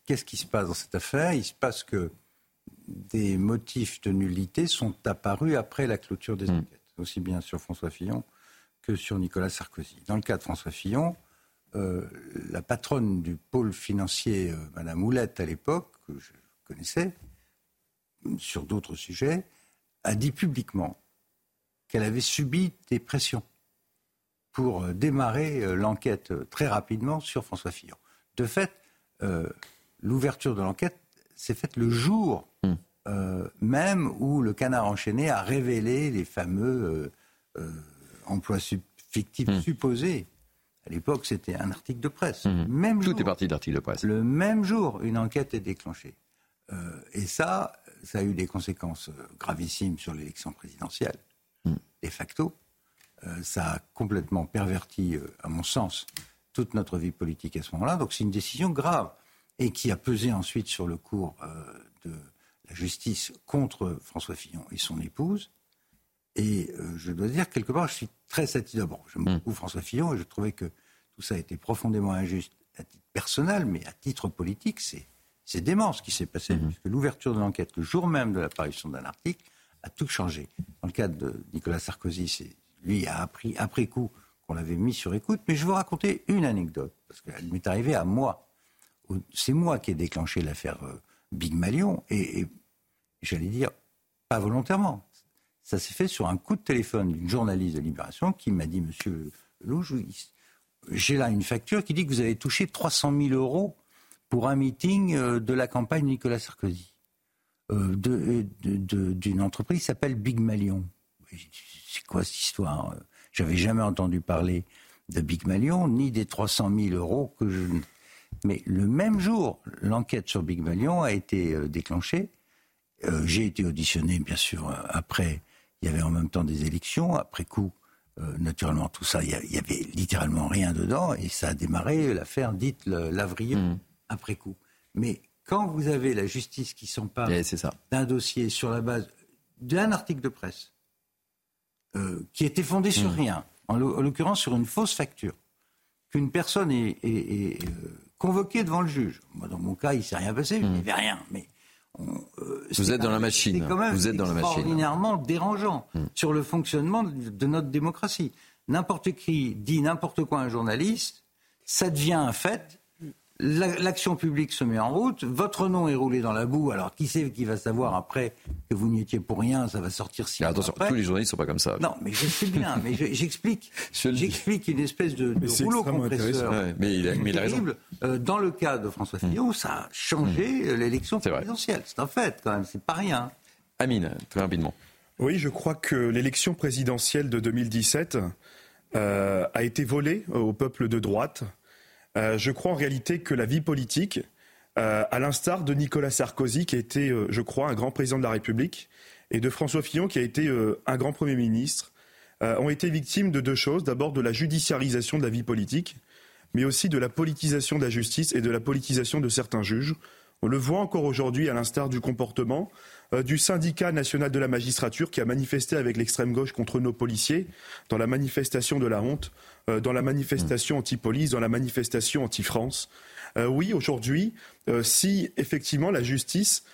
qu'est-ce qui se passe dans cette affaire? Il se passe que des motifs de nullité sont apparus après la clôture des hmm. enquêtes, aussi bien sur François Fillon que sur Nicolas Sarkozy. Dans le cas de François Fillon, euh, la patronne du pôle financier, euh, Madame Moulette à l'époque, que je connaissais, sur d'autres sujets, a dit publiquement qu'elle avait subi des pressions pour euh, démarrer l'enquête très rapidement sur François Fillon. De fait, l'ouverture de l'enquête s'est faite le jour hmm. même où le canard enchaîné a révélé les fameux emplois fictifs hmm. supposés à l'époque, c'était un article de presse. Mhm. Même Tout est parti d'article de presse. Le même jour, une enquête est déclenchée. Euh, et ça, ça a eu des conséquences euh, gravissimes sur l'élection présidentielle, mhm. de facto. Euh, ça a complètement perverti, à mon sens, toute notre vie politique à ce moment-là. Donc c'est une décision grave et qui a pesé ensuite sur le cours de la justice contre François Fillon et son épouse. Et euh, je dois dire, quelque part, je suis très satisfait. Bon, j'aime mm. beaucoup François Fillon et je trouvais que tout ça a été profondément injuste à titre personnel, mais à titre politique, c'est, c'est dément ce qui s'est passé. Mm-hmm. Puisque l'ouverture de l'enquête, le jour même de l'apparition d'un article, a tout changé. Dans le cas de Nicolas Sarkozy, c'est, lui a appris après coup qu'on l'avait mis sur écoute. Mais je vais vous raconter une anecdote, parce qu'elle m'est arrivée à moi. C'est moi qui ai déclenché l'affaire euh, Big Malion, et, et j'allais dire, pas volontairement ça s'est fait sur un coup de téléphone d'une journaliste de Libération qui m'a dit, Monsieur Louge, j'ai là une facture qui dit que vous avez touché 300 000 euros pour un meeting euh, de la campagne Nicolas Sarkozy, euh, d'une entreprise qui s'appelle Big Malion. C'est quoi cette histoire J'avais jamais entendu parler de Big Malion, ni des 300 000 euros que je... Mais le même jour, l'enquête sur Big Malion a été euh, déclenchée. J'ai été auditionné, bien sûr, après il y avait en même temps des élections. Après coup, euh, naturellement, tout ça, il y, avait littéralement rien dedans. Et ça a démarré l'affaire dite Lavrieux mmh. après coup. Mais quand vous avez la justice qui s'empare d'un dossier sur la base d'un article de presse euh, qui était fondé sur mmh. rien, en l'occurrence sur une fausse facture, qu'une personne est, euh, convoquée devant le juge. Moi, dans mon cas, il ne s'est rien passé, il n'y mmh. avait rien. Mais euh, vous êtes dans la machine. Vous êtes dans la machine. extraordinairement dérangeant hmm. sur le fonctionnement de notre démocratie. N'importe qui dit n'importe quoi à un journaliste, ça devient un fait l'action publique se met en route, votre nom est roulé dans la boue, alors qui sait qui va savoir après que vous n'y étiez pour rien, ça va sortir si Attention, tous les journalistes ne sont pas comme ça. Non, mais je sais bien, (laughs) mais j'explique. J'explique une espèce de, rouleau compresseur mais il a, mais euh, dans le cas de François. Fillon, ça a changé hmm. l'élection présidentielle. C'est un fait, quand même, c'est pas rien. Amine, très rapidement. Oui, je crois que l'élection présidentielle de 2017 euh, a été volée au peuple de droite euh, je crois en réalité que la vie politique, euh, à l'instar de Nicolas Sarkozy, qui a été, euh, je crois, un grand président de la République, et de François Fillon, qui a été un grand Premier ministre, ont été victimes de deux choses. D'abord, de la judiciarisation de la vie politique, mais aussi de la politisation de la justice et de la politisation de certains juges. On le voit encore aujourd'hui à l'instar du comportement du syndicat national de la magistrature qui a manifesté avec l'extrême gauche contre nos policiers dans la manifestation de la honte euh, dans la manifestation anti-police, dans la manifestation anti-France. Euh, oui, aujourd'hui, euh, si effectivement la justice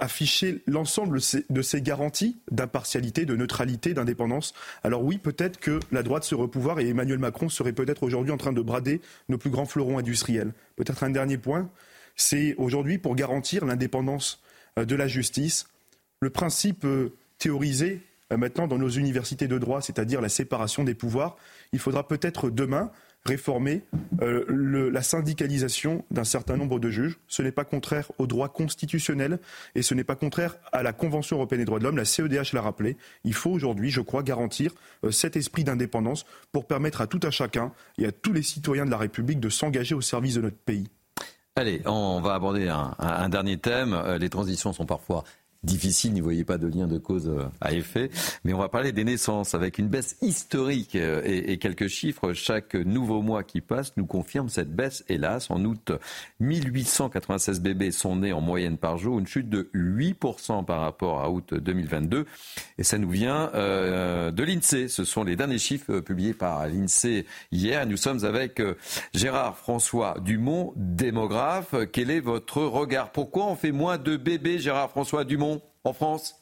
affichait l'ensemble de ses garanties d'impartialité, de neutralité, d'indépendance, alors oui, peut-être que la droite serait au et Emmanuel Macron serait peut-être aujourd'hui en train de brader nos plus grands fleurons industriels. Peut-être un dernier point, c'est aujourd'hui pour garantir l'indépendance de la justice, le principe théorisé maintenant dans nos universités de droit, c'est-à-dire la séparation des pouvoirs, il faudra peut-être demain réformer euh, la syndicalisation d'un certain nombre de juges. Ce n'est pas contraire au droit constitutionnel et ce n'est pas contraire à la Convention européenne des droits de l'homme. La CEDH l'a rappelé. Il faut aujourd'hui, je crois, garantir euh, cet esprit d'indépendance pour permettre à tout un chacun et à tous les citoyens de la République de s'engager au service de notre pays. Allez, on va aborder un, dernier thème. Euh, les transitions sont parfois difficile, n'y voyez pas de lien de cause à effet. Mais on va parler des naissances avec une baisse historique et, et quelques chiffres. Chaque nouveau mois qui passe nous confirme cette baisse, hélas. En août, 1896 bébés sont nés en moyenne par jour, une chute de 8% par rapport à août 2022. Et ça nous vient euh, de l'INSEE. Ce sont les derniers chiffres publiés par l'INSEE hier. Nous sommes avec euh, Gérard François Dumont, démographe. Quel est votre regard? Pourquoi on fait moins de bébés, Gérard François Dumont, en France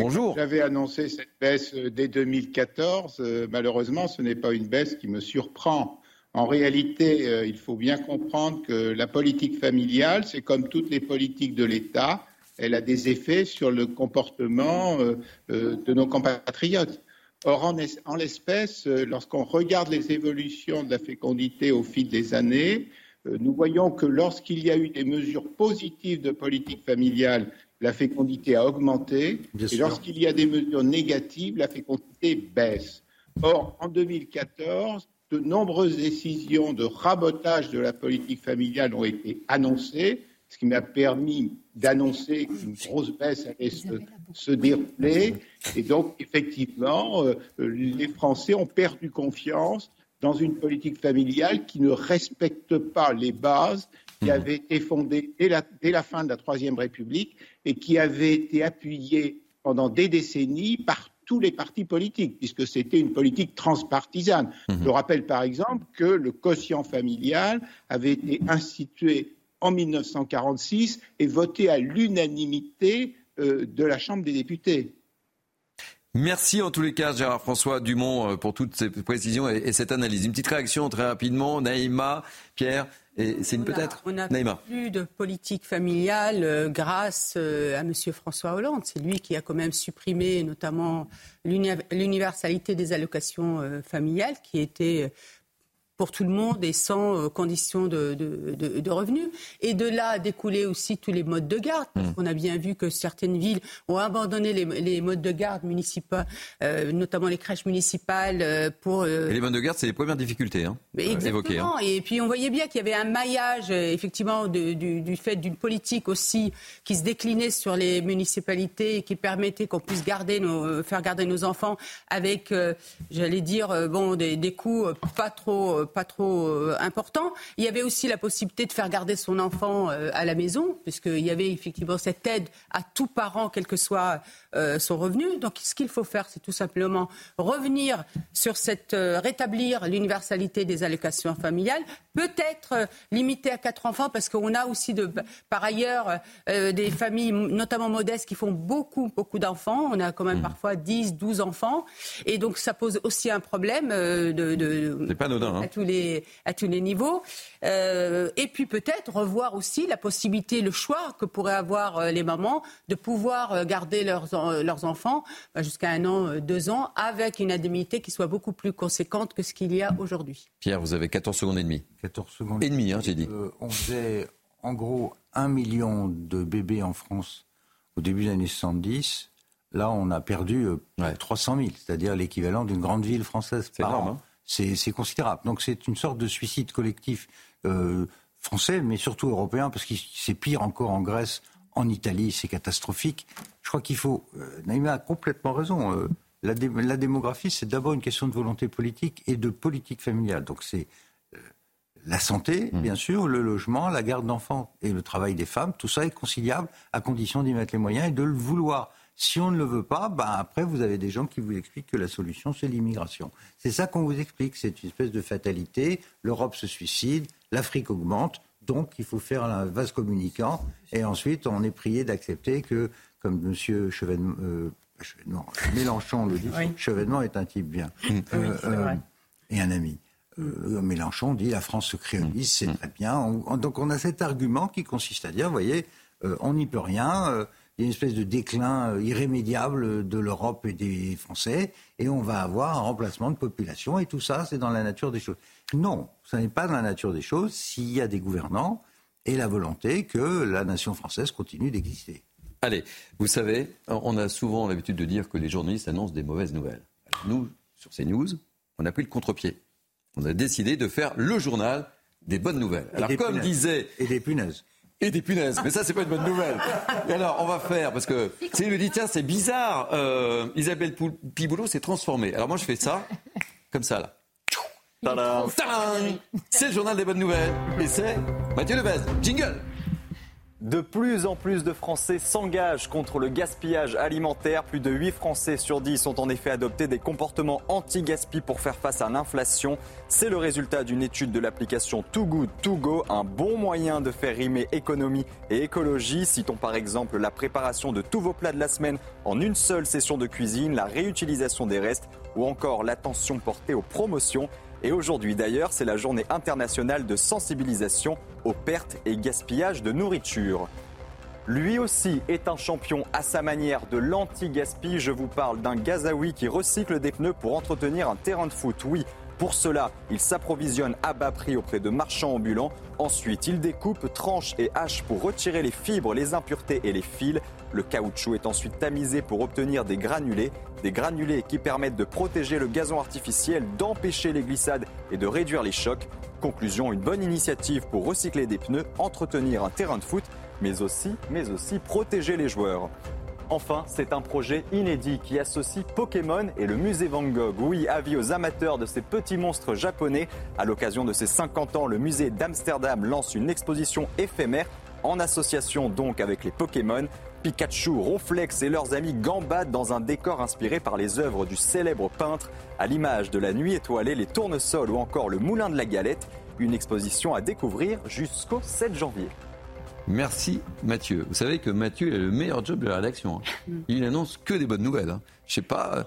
Bonjour. J'avais annoncé cette baisse dès 2014. Euh, malheureusement, ce n'est pas une baisse qui me surprend. En réalité, euh, il faut bien comprendre que la politique familiale, c'est comme toutes les politiques de l'État, elle a des effets sur le comportement euh, de nos compatriotes. Or, en, l'espèce, lorsqu'on regarde les évolutions de la fécondité au fil des années, nous voyons que lorsqu'il y a eu des mesures positives de politique familiale la fécondité a augmenté. et lorsqu'il y a des mesures négatives, la fécondité baisse. Or, en 2014, de nombreuses décisions de rabotage de la politique familiale ont été annoncées, ce qui m'a permis d'annoncer qu'une grosse baisse allait se, dérouler. Et donc, effectivement, euh, les Français ont perdu confiance dans une politique familiale qui ne respecte pas les bases qui mmh. avaient été fondées dès la fin de la Troisième République et qui avait été appuyé pendant des décennies par tous les partis politiques, puisque c'était une politique transpartisane. Mhm. Je rappelle par exemple que le quotient familial avait été institué en 1946 et voté à l'unanimité euh, de la Chambre des députés. Merci en tous les cas, Gérard François Dumont, euh, pour toutes ces précisions et, et cette analyse. Une petite réaction très rapidement, Naïma, Pierre. Et c'est une peut-être On n'a plus de politique familiale euh, grâce euh, à M. François Hollande. C'est lui qui a quand même supprimé notamment l'universalité des allocations euh, familiales qui était pour tout le monde et sans euh, conditions de, de, de, revenus. Et de là découler aussi tous les modes de garde. Parce mmh. On a bien vu que certaines villes ont abandonné les, les modes de garde municipaux, euh, notamment les crèches municipales. Euh, pour, et les modes de garde, c'est les premières difficultés hein, exactement. Hein. Et puis on voyait bien qu'il y avait un maillage, effectivement, du, du, fait d'une politique aussi qui se déclinait sur les municipalités et qui permettait qu'on puisse garder nos, faire garder nos enfants avec, j'allais dire, bon, des, des coûts pas trop pas trop euh, important. Il y avait aussi la possibilité de faire garder son enfant euh, à la maison, puisqu'il y avait effectivement cette aide à tout parent, quel que soit euh, son revenu. Donc ce qu'il faut faire, c'est tout simplement revenir sur cette, rétablir l'universalité des allocations familiales, peut-être limiter à quatre enfants, parce qu'on a aussi de, par ailleurs des familles, notamment modestes, qui font beaucoup, beaucoup d'enfants. On a quand même mmh. parfois 10, 12 enfants. Et donc ça pose aussi un problème de... de c'est pas anodin. Hein les, à tous les niveaux. Euh, et puis peut-être revoir aussi la possibilité, le choix que pourraient avoir euh, les mamans de pouvoir euh, garder leurs, leurs enfants bah, jusqu'à un an, deux ans, avec une indemnité qui soit beaucoup plus conséquente que ce qu'il y a aujourd'hui. Pierre, vous avez 14 secondes et demie. 14 secondes et demie, hein, j'ai dit. on faisait en gros un million de bébés en France au début des années 70. Là, on a perdu 300 000, c'est-à-dire l'équivalent d'une grande ville française par énorme, Hein c'est considérable. Donc c'est une sorte de suicide collectif euh, français, mais surtout européen, parce que c'est pire encore en Grèce, en Italie, c'est catastrophique. Je crois qu'il faut. Euh, Naïma a complètement raison. Euh, la, la, démographie, c'est d'abord une question de volonté politique et de politique familiale. Donc c'est euh, la santé, mmh. bien sûr, le logement, la garde d'enfants et le travail des femmes. Tout ça est conciliable à condition d'y mettre les moyens et de le vouloir. Si on ne le veut pas, ben après, vous avez des gens qui vous expliquent que la solution, c'est l'immigration. C'est ça qu'on vous explique. C'est une espèce de fatalité. L'Europe se suicide, l'Afrique augmente. Donc, il faut faire un vase communicant. Et ensuite, on est prié d'accepter que, comme M. Chevènement, euh, Mélenchon le dit, Chevènement est un type bien. Euh, euh, et un ami. Mélenchon dit la France se créolise, c'est très bien. donc on a cet argument qui consiste à dire, vous voyez, on n'y peut rien il y a une espèce de déclin euh, irrémédiable de l'Europe et des Français, et on va avoir un remplacement de population, et tout ça, c'est dans la nature des choses. Non, ce n'est pas dans la nature des choses s'il y a des gouvernants et la volonté que la nation française continue d'exister. Allez, vous savez, on a souvent l'habitude de dire que les journalistes annoncent des mauvaises nouvelles. nous, sur ces news, on a pris le contre-pied. On a décidé de faire le journal des bonnes nouvelles. Alors, comme disait. Et des punaises. et des punaises. Mais ça, c'est pas une bonne nouvelle. Et alors, on va faire, parce que c'est lui dit, tiens, c'est bizarre, euh, Isabelle Piboulot s'est transformée. Alors moi, je fais ça, comme ça, là. C'est le journal des bonnes nouvelles. Et c'est Mathieu Levez. Jingle de plus en plus de Français s'engagent contre le gaspillage alimentaire. Plus de 8 Français sur 10 ont en effet adopté des comportements anti-gaspi pour faire face à l'inflation. C'est le résultat d'une étude de l'application Too Good To Go, un bon moyen de faire rimer économie et écologie. Citons par exemple la préparation de tous vos plats de la semaine en une seule session de cuisine, la réutilisation des restes ou encore l'attention portée aux promotions. Et aujourd'hui d'ailleurs, c'est la journée internationale de sensibilisation aux pertes et gaspillages de nourriture. Lui aussi est un champion à sa manière de l'anti-gaspi. Je vous parle d'un Gazaoui qui recycle des pneus pour entretenir un terrain de foot. Oui, pour cela, il s'approvisionne à bas prix auprès de marchands ambulants. Ensuite, il découpe, tranche et hache pour retirer les fibres, les impuretés et les fils. Le caoutchouc est ensuite tamisé pour obtenir des granulés. Des granulés qui permettent de protéger le gazon artificiel, d'empêcher les glissades et de réduire les chocs. Conclusion, une bonne initiative pour recycler des pneus, entretenir un terrain de foot, mais aussi, mais aussi protéger les joueurs. Enfin, c'est un projet inédit qui associe Pokémon et le musée Van Gogh. Oui, avis aux amateurs de ces petits monstres japonais. À l'occasion de ses 50 ans, le musée d'Amsterdam lance une exposition éphémère en association donc avec les Pokémon. Pikachu, Ronflex et leurs amis gambadent dans un décor inspiré par les œuvres du célèbre peintre, à l'image de la nuit étoilée, les tournesols ou encore le moulin de la galette. Une exposition à découvrir jusqu'au 7 janvier. Merci Mathieu. Vous savez que Mathieu est le meilleur job de la rédaction. Hein. (laughs) Il annonce que des bonnes nouvelles. Hein. Je sais pas.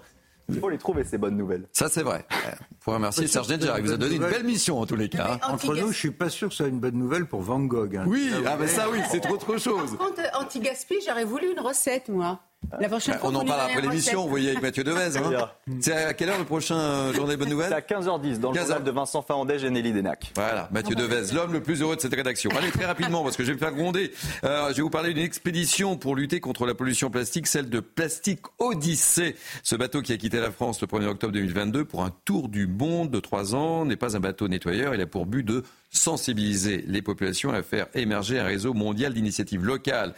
Il faut les trouver, ces bonnes nouvelles. Ça, c'est vrai. Il faut remercier Serge Nedjar. Il vous a donné une belle mission, en tous les cas. Hein. Entre nous, je suis pas sûr que ce soit une bonne nouvelle pour Van Gogh. Oui, ah, ben ça, oui, c'est autre chose. Par contre, anti-gaspi, j'aurais voulu une recette, moi. La prochaine on en parle après l'émission, vous voyez, avec Mathieu Devez. Hein. (laughs) C'est à quelle heure le prochain euh, Journée Bonne Nouvelle C'est à 15h10, dans le journal de Vincent Fahandège et Nelly Denac. Voilà, Mathieu Devez, l'homme le plus heureux de cette rédaction. Allez, très rapidement, parce que je vais me faire gronder. Euh, je vais vous parler d'une expédition pour lutter contre la pollution plastique, celle de Plastique Odyssée. Ce bateau qui a quitté la France le 1er octobre 2022 pour un tour du monde de 3 ans n'est pas un bateau nettoyeur. Il a pour but de sensibiliser les populations à faire émerger un réseau mondial d'initiatives locales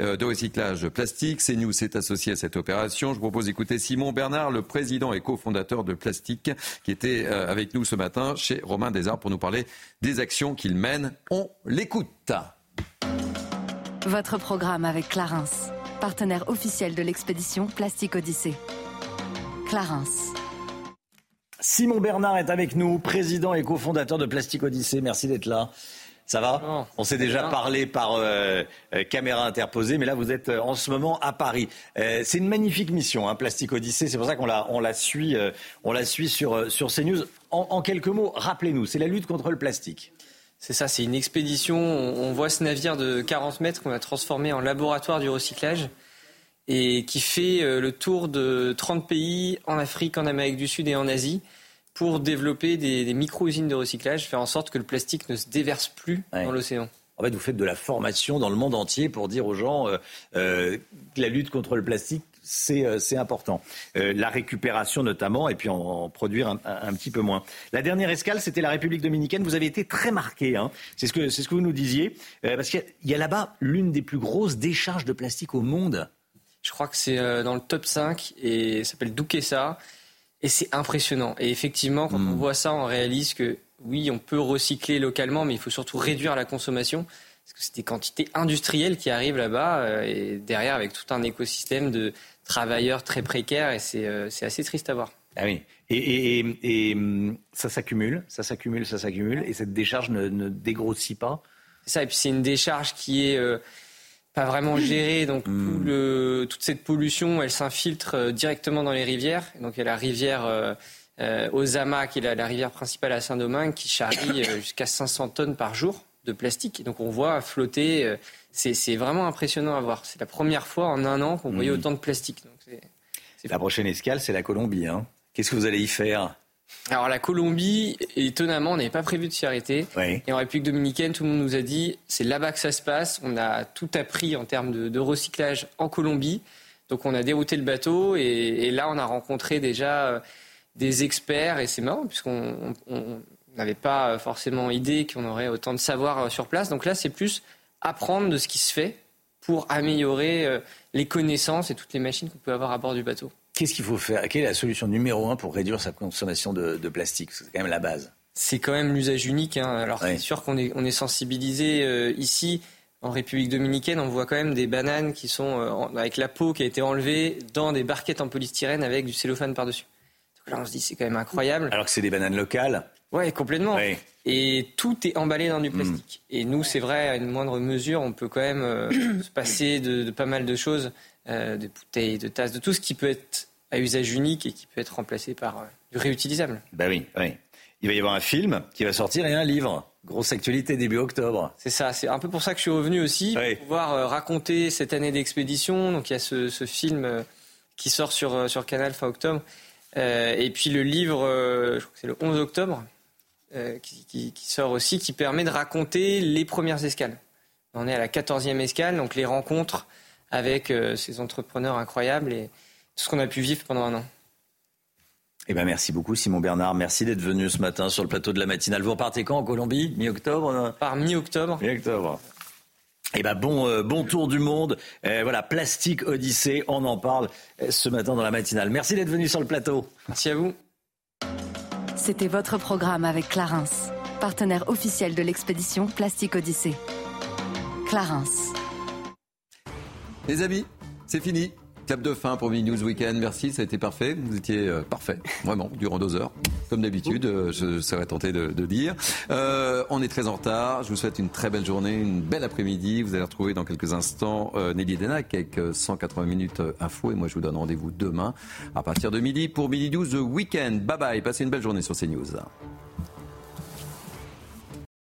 euh, de recyclage plastique. CNews s'est associé à cette opération. Je propose d'écouter Simon Bernard, le président et cofondateur de Plastique, qui était euh, avec nous ce matin chez Romain Desarts pour nous parler des actions qu'il mène. On l'écoute. Votre programme avec Clarence, partenaire officiel de l'expédition Plastique Odyssée. Clarence. Simon Bernard est avec nous, président et cofondateur de Plastique Odyssée. Merci d'être là. Ça va On s'est déjà parlé par euh, euh, caméra interposée, mais là vous êtes euh, en ce moment à Paris. c'est une magnifique mission, hein, Plastique Odyssée. C'est pour ça qu'on la, on la suit, on la suit sur, sur CNews. En, en quelques mots, rappelez-nous, c'est la lutte contre le plastique. C'est ça, c'est une expédition. On voit ce navire de 40 mètres qu'on a transformé en laboratoire du recyclage et qui fait le tour de 30 pays en Afrique, en Amérique du Sud et en Asie pour développer des, micro-usines de recyclage, faire en sorte que le plastique ne se déverse plus dans l'océan. En fait, vous faites de la formation dans le monde entier pour dire aux gens euh, euh, que la lutte contre le plastique, c'est important. la récupération notamment, et puis en, produire un, petit peu moins. La dernière escale, c'était la République dominicaine. Vous avez été très marqué, hein. c'est ce, que, ce que vous nous disiez, parce qu'il y a là-bas l'une des plus grosses décharges de plastique au monde. Je crois que c'est euh, dans le top 5 et ça s'appelle Dukesa. Et c'est impressionnant. Et effectivement, quand on hmm. voit ça, on réalise que oui, on peut recycler localement, mais il faut surtout réduire la consommation. Parce que c'est des quantités industrielles qui arrivent là-bas euh, et derrière avec tout un écosystème de travailleurs très précaires et c'est euh, assez triste à voir. Ah oui. Et, ça s'accumule, ça s'accumule, ça s'accumule et cette décharge ne, ne dégrossit pas? C'est ça. Et puis c'est une décharge qui est pas vraiment géré. Donc hmm. toute cette pollution, elle s'infiltre euh, directement dans les rivières. donc il y a la rivière euh, euh Ozama, qui est la, rivière principale à Saint-Domingue, qui charrie euh, jusqu'à 500 tonnes par jour de plastique. donc on voit flotter. c'est vraiment impressionnant à voir. C'est la première fois en un an qu'on voyait hmm. autant de plastique. Donc la prochaine escale, c'est la Colombie. Hein. Qu'est-ce que vous allez y faire? Alors la Colombie, étonnamment, on n'avait pas prévu de s'y arrêter. Et en République dominicaine, tout le monde nous a dit, c'est là-bas que ça se passe. On a tout appris en termes de, recyclage en Colombie. Donc on a dérouté le bateau et, là on a rencontré déjà euh, des experts et c'est marrant puisqu'on n'avait pas forcément idée qu'on aurait autant de savoir euh, sur place. Donc là c'est plus apprendre de ce qui se fait pour améliorer euh, les connaissances et toutes les machines qu'on peut avoir à bord du bateau. Qu'est-ce qu'il faut faire? Quelle est la solution numéro un pour réduire sa consommation de, plastique? C'est quand même la base. C'est quand même l'usage unique. Hein. Alors c'est sûr qu'on est, on est sensibilisé euh, ici. En République dominicaine, on voit quand même des bananes qui sont euh, avec la peau qui a été enlevée dans des barquettes en polystyrène avec du cellophane par-dessus. Donc là, on se dit c'est quand même incroyable. Alors que c'est des bananes locales. Ouais, complètement. Et tout est emballé dans du plastique. Mm. Et nous, c'est vrai, à une moindre mesure, on peut quand même euh, se passer de, pas mal de choses, euh, de bouteilles, de tasses, de tout ce qui peut être à usage unique et qui peut être remplacé par euh, du réutilisable. Ben oui, oui. Il va y avoir un film qui va sortir et un livre. Grosse actualité début octobre. C'est ça, c'est un peu pour ça que je suis revenu aussi, pour pouvoir raconter cette année d'expédition. Donc il y a ce, ce film qui sort sur, sur Canal fin octobre. et puis le livre, je crois que c'est le 11 octobre, euh, qui, sort aussi, qui permet de raconter les premières escales. On est à la 14e escale, donc les rencontres avec euh, ces entrepreneurs incroyables et tout ce qu'on a pu vivre pendant un an. Eh ben merci beaucoup Simon Bernard, merci d'être venu ce matin sur le plateau de la matinale. Vous repartez quand en Colombie? Mi-octobre Par mi-octobre. Mi-octobre. Eh ben bon, euh, bon tour du monde. voilà, Plastique Odyssée, on en parle ce matin dans la matinale. Merci d'être venu sur le plateau. Merci à vous. C'était votre programme avec Clarins, partenaire officiel de l'expédition Plastique Odyssée. Clarins. Les amis, c'est fini. Clap de fin pour Mini News Weekend. Merci, ça a été parfait. Vous étiez euh, parfait, vraiment, durant deux heures. Comme d'habitude, euh, je serais tenté de, dire. Euh, on est très en retard. Je vous souhaite une très belle journée, une belle après-midi. Vous allez retrouver dans quelques instants Nelly Denac avec 180 minutes info. Et moi, je vous donne rendez-vous demain à partir de midi pour Mini News Weekend. Bye bye. Passez une belle journée sur CNews.